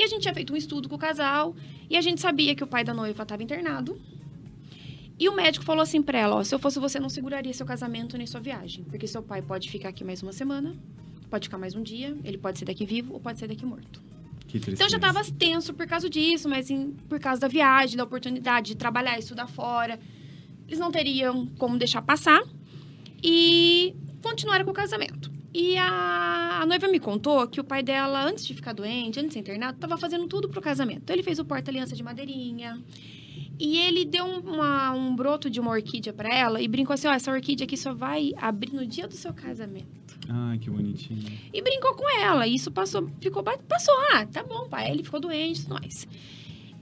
E a gente tinha feito um estudo com o casal e a gente sabia que o pai da noiva estava internado. E o médico falou assim pra ela, ó, se eu fosse você, não seguraria seu casamento nem sua viagem. Porque seu pai pode ficar aqui mais uma semana, pode ficar mais um dia, ele pode ser daqui vivo ou pode ser daqui morto. Então eu já tava tenso por causa disso, mas em- por causa da viagem, da oportunidade de trabalhar, estudar fora. Eles não teriam como deixar passar e continuaram com o casamento. E a, a noiva me contou que o pai dela, antes de ficar doente, antes de ser internado, tava fazendo tudo pro casamento. Então ele fez o porta-aliança de madeirinha. E ele deu um- uma- um broto de uma orquídea pra ela e brincou assim: ó, essa orquídea aqui só vai abrir no dia do seu casamento. Ai, que bonitinho. E brincou com ela. E isso passou, ficou, passou. Ah, tá bom, pai. Ele ficou doente mais.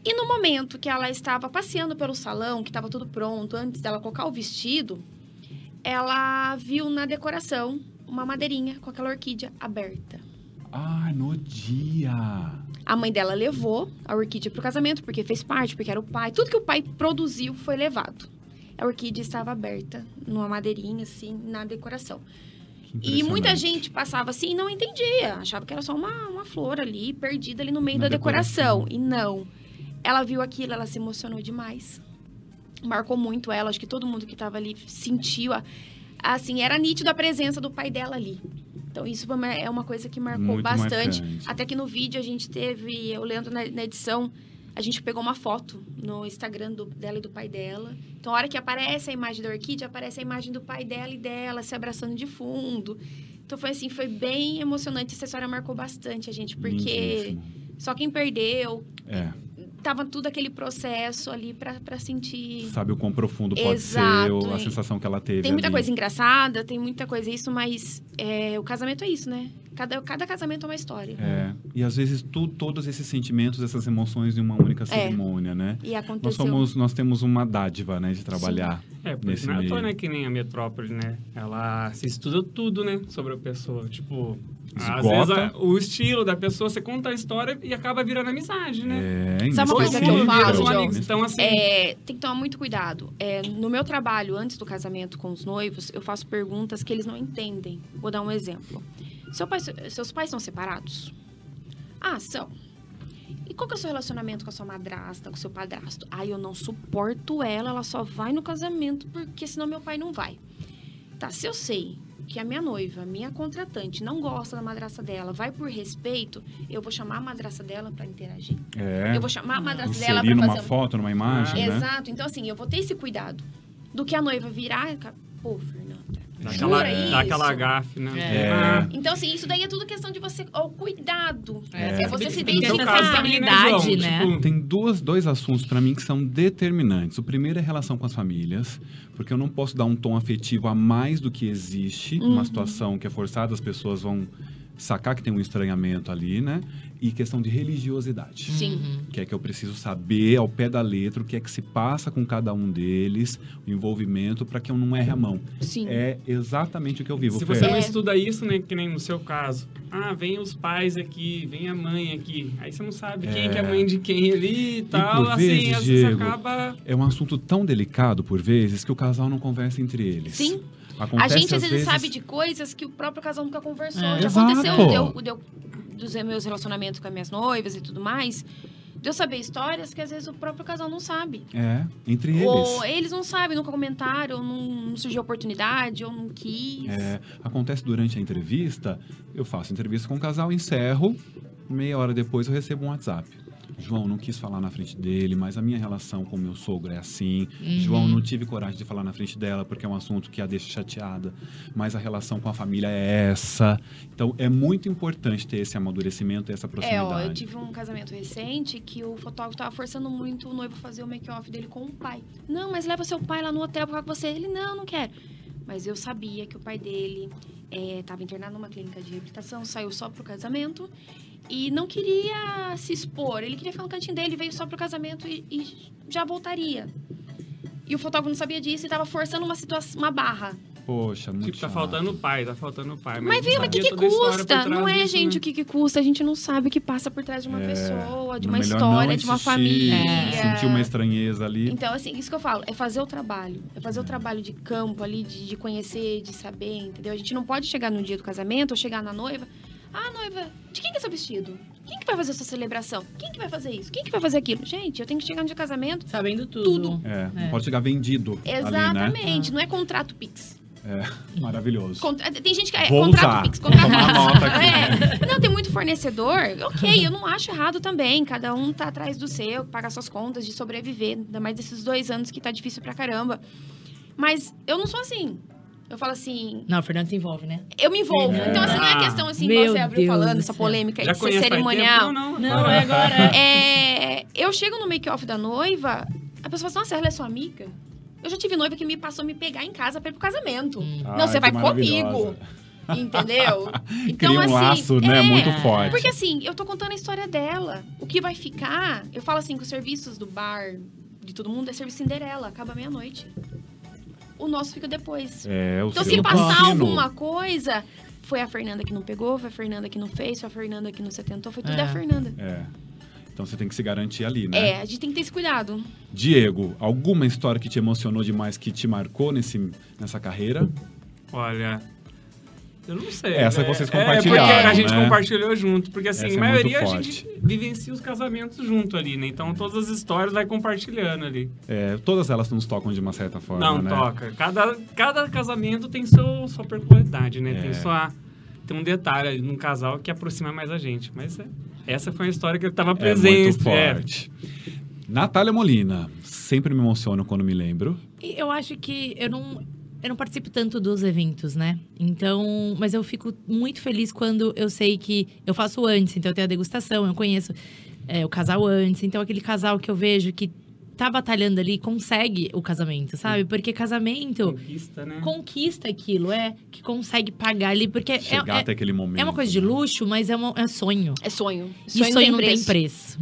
E no momento que ela estava passeando pelo salão, que estava tudo pronto, antes dela colocar o vestido, ela viu na decoração uma madeirinha com aquela orquídea aberta. Ah, no dia. A mãe dela levou a orquídea pro casamento, porque fez parte, porque era o pai. Tudo que o pai produziu foi levado. A orquídea estava aberta, numa madeirinha, assim, na decoração. E muita gente passava assim e não entendia. Achava que era só uma, uma flor ali, perdida ali no meio Na da decoração. decoração. E não. Ela viu aquilo, ela se emocionou demais. Marcou muito ela. Acho que todo mundo que estava ali sentiu. a- Assim, era nítido a presença do pai dela ali. Então, isso é uma coisa que marcou Muito bastante. marcante. Até que no vídeo a gente teve, eu lembro na, na edição, a gente pegou uma foto no Instagram do- dela e do pai dela. Então, a hora que aparece a imagem da orquídea, aparece a imagem do pai dela e dela se abraçando de fundo. Então, foi assim, foi bem emocionante. Essa história marcou bastante a gente, porque Lindíssimo. só quem perdeu, É, tava tudo aquele processo ali pra, pra sentir. sabe o quão profundo pode Exato, ser, ou a hein? sensação que ela teve Tem muita ali. coisa engraçada, tem muita coisa isso, mas é, o casamento é isso, né? Cada, cada casamento é uma história. É, e às vezes tu, todos esses sentimentos, essas emoções em uma única cerimônia, né? E Nós, aconteceu. somos, nós temos uma dádiva, né, de trabalhar. É, porque Nesse não é toa, né, que nem a metrópole, né? Ela se estuda tudo, né, sobre a pessoa. Tipo, às Esgota. vezes a- o estilo da pessoa, você conta a história e acaba virando amizade, né? É, Sabe uma coisa que eu falo, São João? amigos. Então, assim, É, tem que tomar muito cuidado. É, no meu trabalho, antes do casamento com os noivos, eu faço perguntas que eles não entendem. Vou dar um exemplo. Seu pai- seus pais são separados? Ah, são. E qual que é o seu relacionamento com a sua madrasta, com o seu padrasto? Ah, eu não suporto ela, ela só vai no casamento porque senão meu pai não vai. Tá, se eu sei que a minha noiva, minha contratante, não gosta da madrasta dela, vai por respeito, eu vou chamar a madrasta dela para interagir. É, Eu vou chamar a madrasta dela inserir para numa fazer um foto, numa imagem, né? Exato. Então, assim, eu vou ter esse cuidado. Do que a noiva virar. Pô, Fernanda. Dá jura aquela, isso? dá aquela gafe, né? É. Ah, Então, assim, isso daí é tudo questão de você. Ó, o cuidado. É, É, você se identificar. sensibilidade, João, né? tipo, Tem duas, dois assuntos para mim que são determinantes. O primeiro é a relação com as famílias, porque eu não posso dar um tom afetivo a mais do que existe, Uhum. uma situação que é forçada, as pessoas vão sacar que tem um estranhamento ali, né? E questão de religiosidade. Sim. Uhum. Que é que eu preciso saber ao pé da letra o que é que se passa com cada um deles, o envolvimento, para que eu não erre a mão. Sim. É exatamente o que eu vivo. Se Fer. você não É. estuda isso, né, que nem no seu caso. Ah, vem os pais aqui, vem a mãe aqui. Aí você não sabe quem É. que é a mãe de quem ali e tal. por assim, vezes, às vezes Diego, acaba... É um assunto tão delicado, por vezes, que o casal não conversa entre eles. Sim. Acontece, a gente às vezes, sabe de coisas que o próprio casal nunca conversou. É. Já Exato. aconteceu deu, deu, dos meus relacionamentos com as minhas noivas e tudo mais. De eu saber histórias que às vezes o próprio casal não sabe. É, entre eles. Ou eles não sabem, nunca comentaram, não, não surgiu oportunidade, ou não quis. É, acontece durante a entrevista, eu faço entrevista com o casal, encerro, meia hora depois eu recebo um WhatsApp. João, não quis falar na frente dele, mas a minha relação com o meu sogro é assim. Uhum. João, não tive coragem de falar na frente dela porque é um assunto que a deixa chateada, mas a relação com a família é essa. Então, é muito importante ter esse amadurecimento, essa É, proximidade. ó, eu tive um casamento recente que o fotógrafo tava forçando muito o noivo a fazer o make-off dele com o pai. Não, mas leva seu pai lá no hotel pra ficar com você. Ele, não, não quero. Mas eu sabia que o pai dele estava internado numa clínica de reabilitação, saiu só pro casamento e não queria se expor. Ele queria ficar no cantinho dele, veio só pro casamento e, e já voltaria. E o fotógrafo não sabia disso e tava forçando uma situação, uma barra. Poxa, muito Tipo, tá chato. faltando o pai, tá faltando o pai. Mas, não viu, mas o que, que custa? Não é, disso, gente, né? o que, que custa. A gente não sabe o que passa por trás de uma É, pessoa, de uma história, de uma família. Sentir uma estranheza ali. Então, assim, isso que eu falo, é fazer o trabalho. É fazer o trabalho de campo ali, de, de conhecer, de saber, entendeu? A gente não pode chegar no dia do casamento ou chegar na noiva. Ah, noiva, de quem que é seu vestido? Quem que vai fazer a sua celebração? Quem que vai fazer isso? Quem que vai fazer aquilo? Gente, eu tenho que chegar no dia do casamento. Sabendo tudo. Tudo. É, não É. pode chegar vendido ali, né? Exatamente. Não é contrato Pix. Maravilhoso. Contra- Tem gente que é Vou contrato usar. Pix, Vou contrato nota aqui. É. Não, tem muito fornecedor. Ok, eu não acho errado também. Cada um tá atrás do seu, pagar suas contas, de sobreviver. Ainda mais desses dois anos que tá difícil pra caramba. Mas eu não sou assim. Eu falo assim, Não, o Fernando se envolve, né? eu me envolvo. É. Então, assim, não é questão assim, Meu você abriu Deus falando, do essa polêmica Já de ser cerimonial. tempo? Não, não. Não, é agora. É, eu chego no make-off da noiva, a pessoa fala assim, nossa, ela é sua amiga? Eu já tive noiva que me passou a me pegar em casa pra ir pro casamento. Hum. Não, você Ai, vai que comigo. maravilhosa. Entendeu? Cria um laço, né, é, muito forte. Porque assim, eu tô contando a história dela. O que vai ficar, eu falo assim, que os serviços do bar de todo mundo é serviço Cinderela, acaba meia-noite. O nosso fica depois. É, o Então, se passar alguma coisa, foi a Fernanda que não pegou, foi a Fernanda que não fez, foi a Fernanda que não se atentou, foi tudo É. a Fernanda. É. Então você tem que se garantir ali, né? É, a gente tem que ter esse cuidado. Diego, alguma história que te emocionou demais, que te marcou nesse, nessa carreira? Olha, eu não sei. Essa né? que vocês É, compartilharam, porque a gente né? compartilhou junto. Porque assim, Essa é a maioria muito a gente vivencia os casamentos junto ali, né? Então todas as histórias vai compartilhando ali. É, todas elas nos tocam de uma certa forma, não, né? toca. Cada, cada casamento tem seu, sua peculiaridade, né? É. Tem sua. Tem um detalhe ali num casal que aproxima mais a gente. Mas é, essa foi uma história que eu tava É presente. muito é. forte. Natália Molina, sempre me emociono quando me lembro. Eu acho que eu não, eu não participo tanto dos eventos, né? Então, mas eu fico muito feliz quando eu sei que eu faço antes, então eu tenho a degustação, eu conheço é, o casal antes, então aquele casal que eu vejo que tá batalhando ali consegue o casamento, sabe? Porque casamento Conquista, né? conquista aquilo, é que consegue pagar ali, porque é, Chegar é, até aquele momento. é uma coisa de né? luxo, mas é, uma- é sonho. É sonho. E sonho, não tem preço.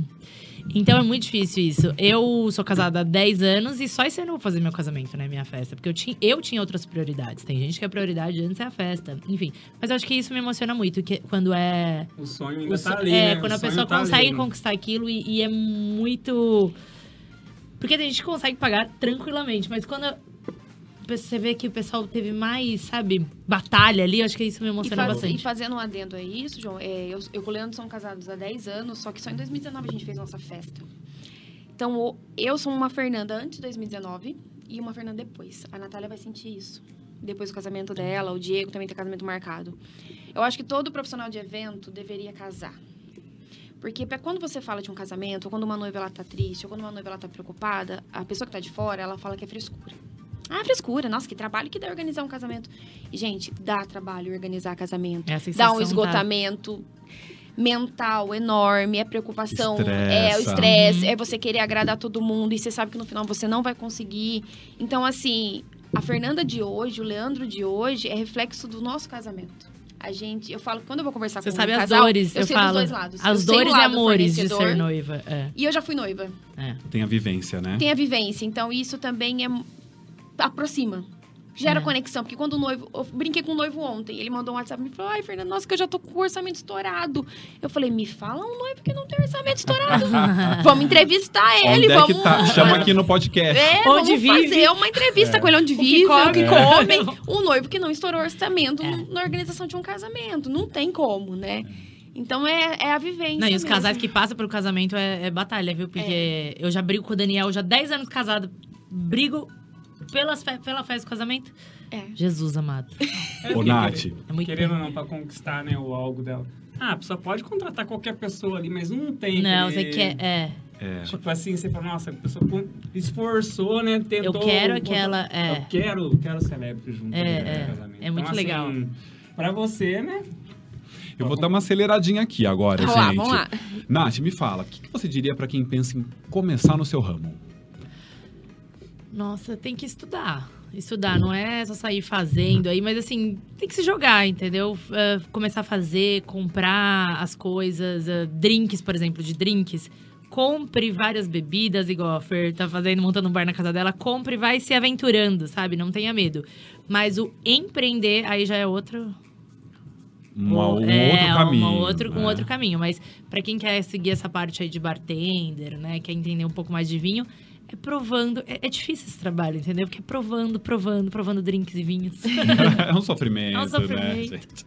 Então é muito difícil isso. Eu sou casada há 10 anos e só esse ano eu vou fazer meu casamento, né? Minha festa. Porque eu tinha, eu tinha outras prioridades. Tem gente que a prioridade antes é a festa. Enfim. Mas eu acho que isso me emociona muito. Que quando é. O sonho ainda o so- tá ali, é, né? quando O a pessoa tá consegue ali, conquistar aquilo e, e é muito. Porque tem gente que consegue pagar tranquilamente, mas quando você vê que o pessoal teve mais, sabe, batalha ali, acho que isso me E, emociona faz- bastante. e fazendo um adendo a isso, João, é, eu, eu e o Leandro somos casados há 10 anos, só que só em 2019 a gente fez nossa festa. Então, eu sou uma Fernanda antes de 2019 e uma Fernanda depois. A Natália vai sentir isso. Depois do casamento dela, o Diego também tem casamento marcado. Eu acho que todo profissional de evento deveria casar. Porque quando você fala de um casamento, ou quando uma noiva ela tá triste, ou quando uma noiva ela tá preocupada, a pessoa que tá de fora, ela fala que é frescura. Ah, frescura. Nossa, que trabalho que dá organizar um casamento. E, gente, dá trabalho organizar casamento É a dá um tá? esgotamento mental enorme, é preocupação, é o Estressa. estresse, Uhum. é você querer agradar todo mundo e você sabe que no final você não vai conseguir. Então, assim, a Fernanda de hoje, o Leandro de hoje é reflexo do nosso casamento. A gente, eu falo, quando eu vou conversar Você com sabe um as casal, dores, eu, eu, sei falo. dos dois lados. Eu As o dores e amores de ser noiva. É, E eu já fui noiva. é. Tem a vivência, né? Tem a vivência, então isso também é aproxima. Gera É. conexão, porque quando o noivo. Eu brinquei com o noivo ontem, ele mandou um WhatsApp e me falou: Ai, Fernanda, nossa, que eu já tô com o orçamento estourado. Eu falei: Me fala um noivo que não tem orçamento estourado. vamos entrevistar ele, Onde é vamos. que tá? Chama aqui no podcast. É, Onde vamos vive. fazer uma entrevista com ele onde vive, o que come. come. Um noivo que não estourou orçamento É. na organização de um casamento. Não tem como, né? Então é, é a vivência. Não, e os mesmo. casais que passam pelo casamento é, é batalha, viu? Porque eu já brigo com o Daniel, já 10 anos casado, brigo pelas fe- pela festa do casamento. É. Jesus amado. É Ô, Nath. É muito Querendo ou não, pra conquistar, né, o algo dela. Ah, a pessoa pode contratar qualquer pessoa ali, mas não tem. Não, você aquele- quer. É. É. Tipo assim, você fala, nossa, a pessoa esforçou, né? Tentou. Eu quero aquela. Eu É. quero, quero celebre junto É, ali no é. casamento. É muito Então, legal. Assim, pra você, né? Eu vou dar uma aceleradinha aqui agora, Vamos lá, gente. vamos lá. Nath, me fala, o que que você diria pra quem pensa em começar no seu ramo? Nossa, tem que estudar. Estudar, não é só sair fazendo aí, mas assim, tem que se jogar, entendeu? Eh, começar a fazer, comprar as coisas, eh, drinks, por exemplo, de drinks. Compre várias bebidas, igual a Fer tá fazendo, montando um bar na casa dela. Compre e vai se aventurando, sabe? Não tenha medo. Mas o empreender, aí já é outro, Uma- um é, outro caminho. uma outro, um né? outro caminho. Mas pra quem quer seguir essa parte aí de bartender, né? Quer entender um pouco mais de vinho, é provando. É, é difícil esse trabalho, entendeu? Porque é provando, provando, provando drinks e vinhos. é um sofrimento, É um né, sofrimento. gente?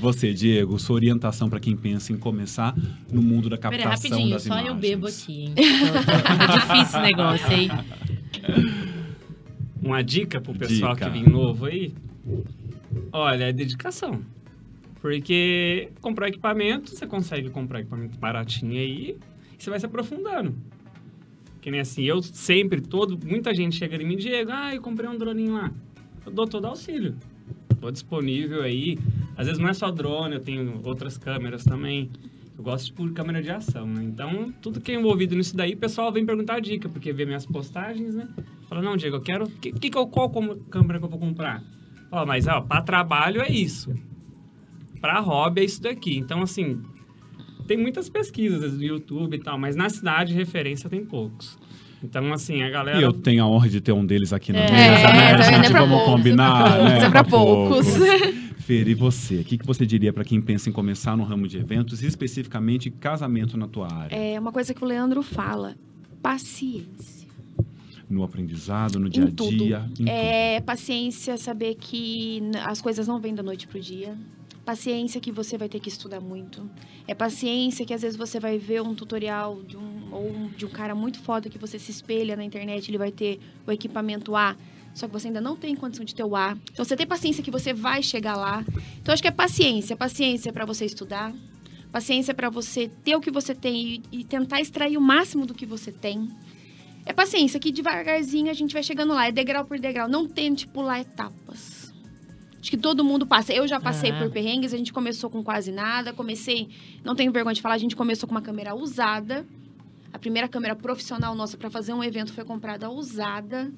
Você, Diego, sua orientação pra quem pensa em começar no mundo da Pera, captação rapidinho, das só imagens. eu bebo aqui, hein? Tá difícil esse negócio, hein? Uma dica pro pessoal Dica. que vem novo aí. Olha, é dedicação. Porque comprar equipamento, você consegue comprar equipamento baratinho aí e você vai se aprofundando. Que nem assim, eu sempre, todo, muita gente chega em mim, Diego, ah, eu comprei um droninho lá. Eu dou todo auxílio. Tô disponível aí. Às vezes não é só drone, eu tenho outras câmeras também. Eu gosto de por câmera de ação, né? Então, tudo que é envolvido nisso daí, o pessoal vem perguntar dica, porque vê minhas postagens, né? Fala, não, Diego, eu quero. Que, que, que qual câmera que eu vou comprar? Ó, mas ó, para trabalho é isso. para hobby é isso daqui. Então, assim, tem muitas pesquisas no YouTube e tal, mas na cidade referência tem poucos. Então, assim, a galera. E eu tenho a honra de ter um deles aqui na É, mesa, né? tá vendo? É gente, pra vamos poucos, combinar, é pra né? poucos, é pra poucos. Fer, e você? O que, que você diria para quem pensa em começar no ramo de eventos, especificamente casamento na tua área? É uma coisa que o Leandro fala: paciência. No aprendizado, no dia a tudo. dia? em tudo. É paciência, saber que as coisas não vêm da noite pro dia. Paciência que você vai ter que estudar muito. É paciência que às vezes você vai ver um tutorial de um ou de um cara muito foda que você se espelha na internet, ele vai ter o equipamento A, só que você ainda não tem condição de ter o A. Então você tem paciência que você vai chegar lá. Então acho que é paciência, paciência para você estudar, paciência para você ter o que você tem e, e tentar extrair o máximo do que você tem. É paciência, que devagarzinho a gente vai chegando lá, é degrau por degrau. Não tente pular etapas. Acho que todo mundo passa. Eu já passei por perrengues, a gente começou com quase nada. Comecei, não tenho vergonha de falar, a gente começou com uma câmera usada. A primeira câmera profissional nossa para fazer um evento foi comprada usada.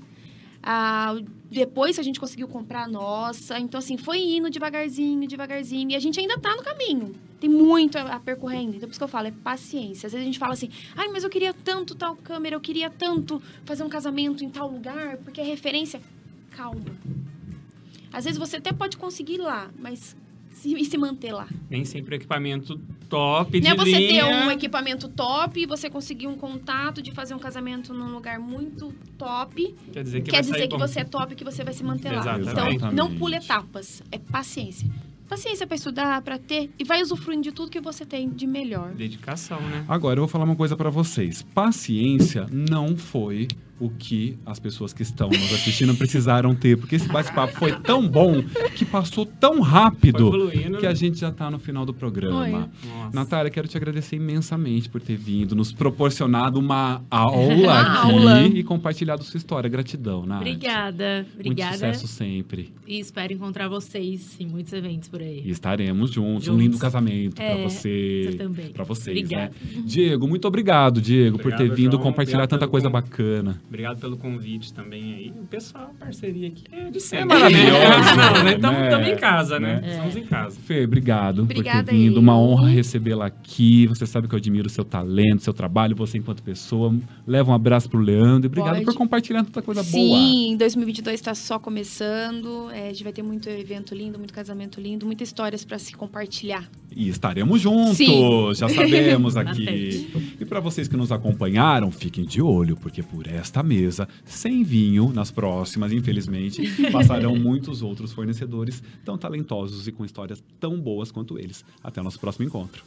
Ah, depois a gente conseguiu comprar a nossa. Então, assim, foi indo devagarzinho, devagarzinho. E a gente ainda tá no caminho. Tem muito a, a percorrer ainda. Então, por isso que eu falo, é paciência. Às vezes a gente fala assim, ai, mas eu queria tanto tal câmera, eu queria tanto fazer um casamento em tal lugar, porque é referência. Calma. Às vezes você até pode conseguir ir lá, mas se, e se manter lá. Nem sempre o equipamento top de Não é você ter linha. um equipamento top e você conseguir um contato de fazer um casamento num lugar muito top. Quer dizer que Quer dizer que você é top, que você vai se manter lá. Exatamente. Então, não Exatamente. pule etapas. É paciência. Paciência para estudar, para ter. E vai usufruindo de tudo que você tem de melhor. Dedicação, né? Agora eu vou falar uma coisa para vocês. Paciência não foi o que as pessoas que estão nos assistindo precisaram ter, porque esse bate-papo foi tão bom que passou tão rápido que a gente já tá no final do programa. Natália, quero te agradecer imensamente por ter vindo, nos proporcionado uma aula Uma aqui aula. e compartilhado sua história. Gratidão, Nath. Obrigada. Muito Obrigada. sucesso sempre. E espero encontrar vocês em muitos eventos por aí. E estaremos juntos. Um Juntos. lindo casamento pra É, você. Você também. Pra vocês, Obrigada. né? Diego, muito obrigado, Diego, por ter Obrigado, vindo João. compartilhar Obrigado tanta coisa convite. bacana. Obrigado pelo convite também aí. O pessoal, a parceria aqui é de É sempre. maravilhoso, Não, né? Estamos em casa, né? É. Estamos em casa. Fê, obrigado por Obrigada ter vindo. eu. Uma honra recebê-la aqui. Você sabe que eu admiro o seu talento, seu trabalho, você enquanto pessoa. Leva um abraço pro Leandro. e Obrigado Pode. por compartilhar tanta coisa boa. Sim, 2022 está só começando. É, a gente vai ter muito evento lindo, muito casamento lindo, muitas histórias para se compartilhar. E estaremos juntos, Sim. já sabemos aqui. E para vocês que nos acompanharam, fiquem de olho, porque por esta mesa, sem vinho, nas próximas, infelizmente, passarão muitos outros fornecedores tão talentosos e com histórias tão boas quanto eles. Até o nosso próximo encontro.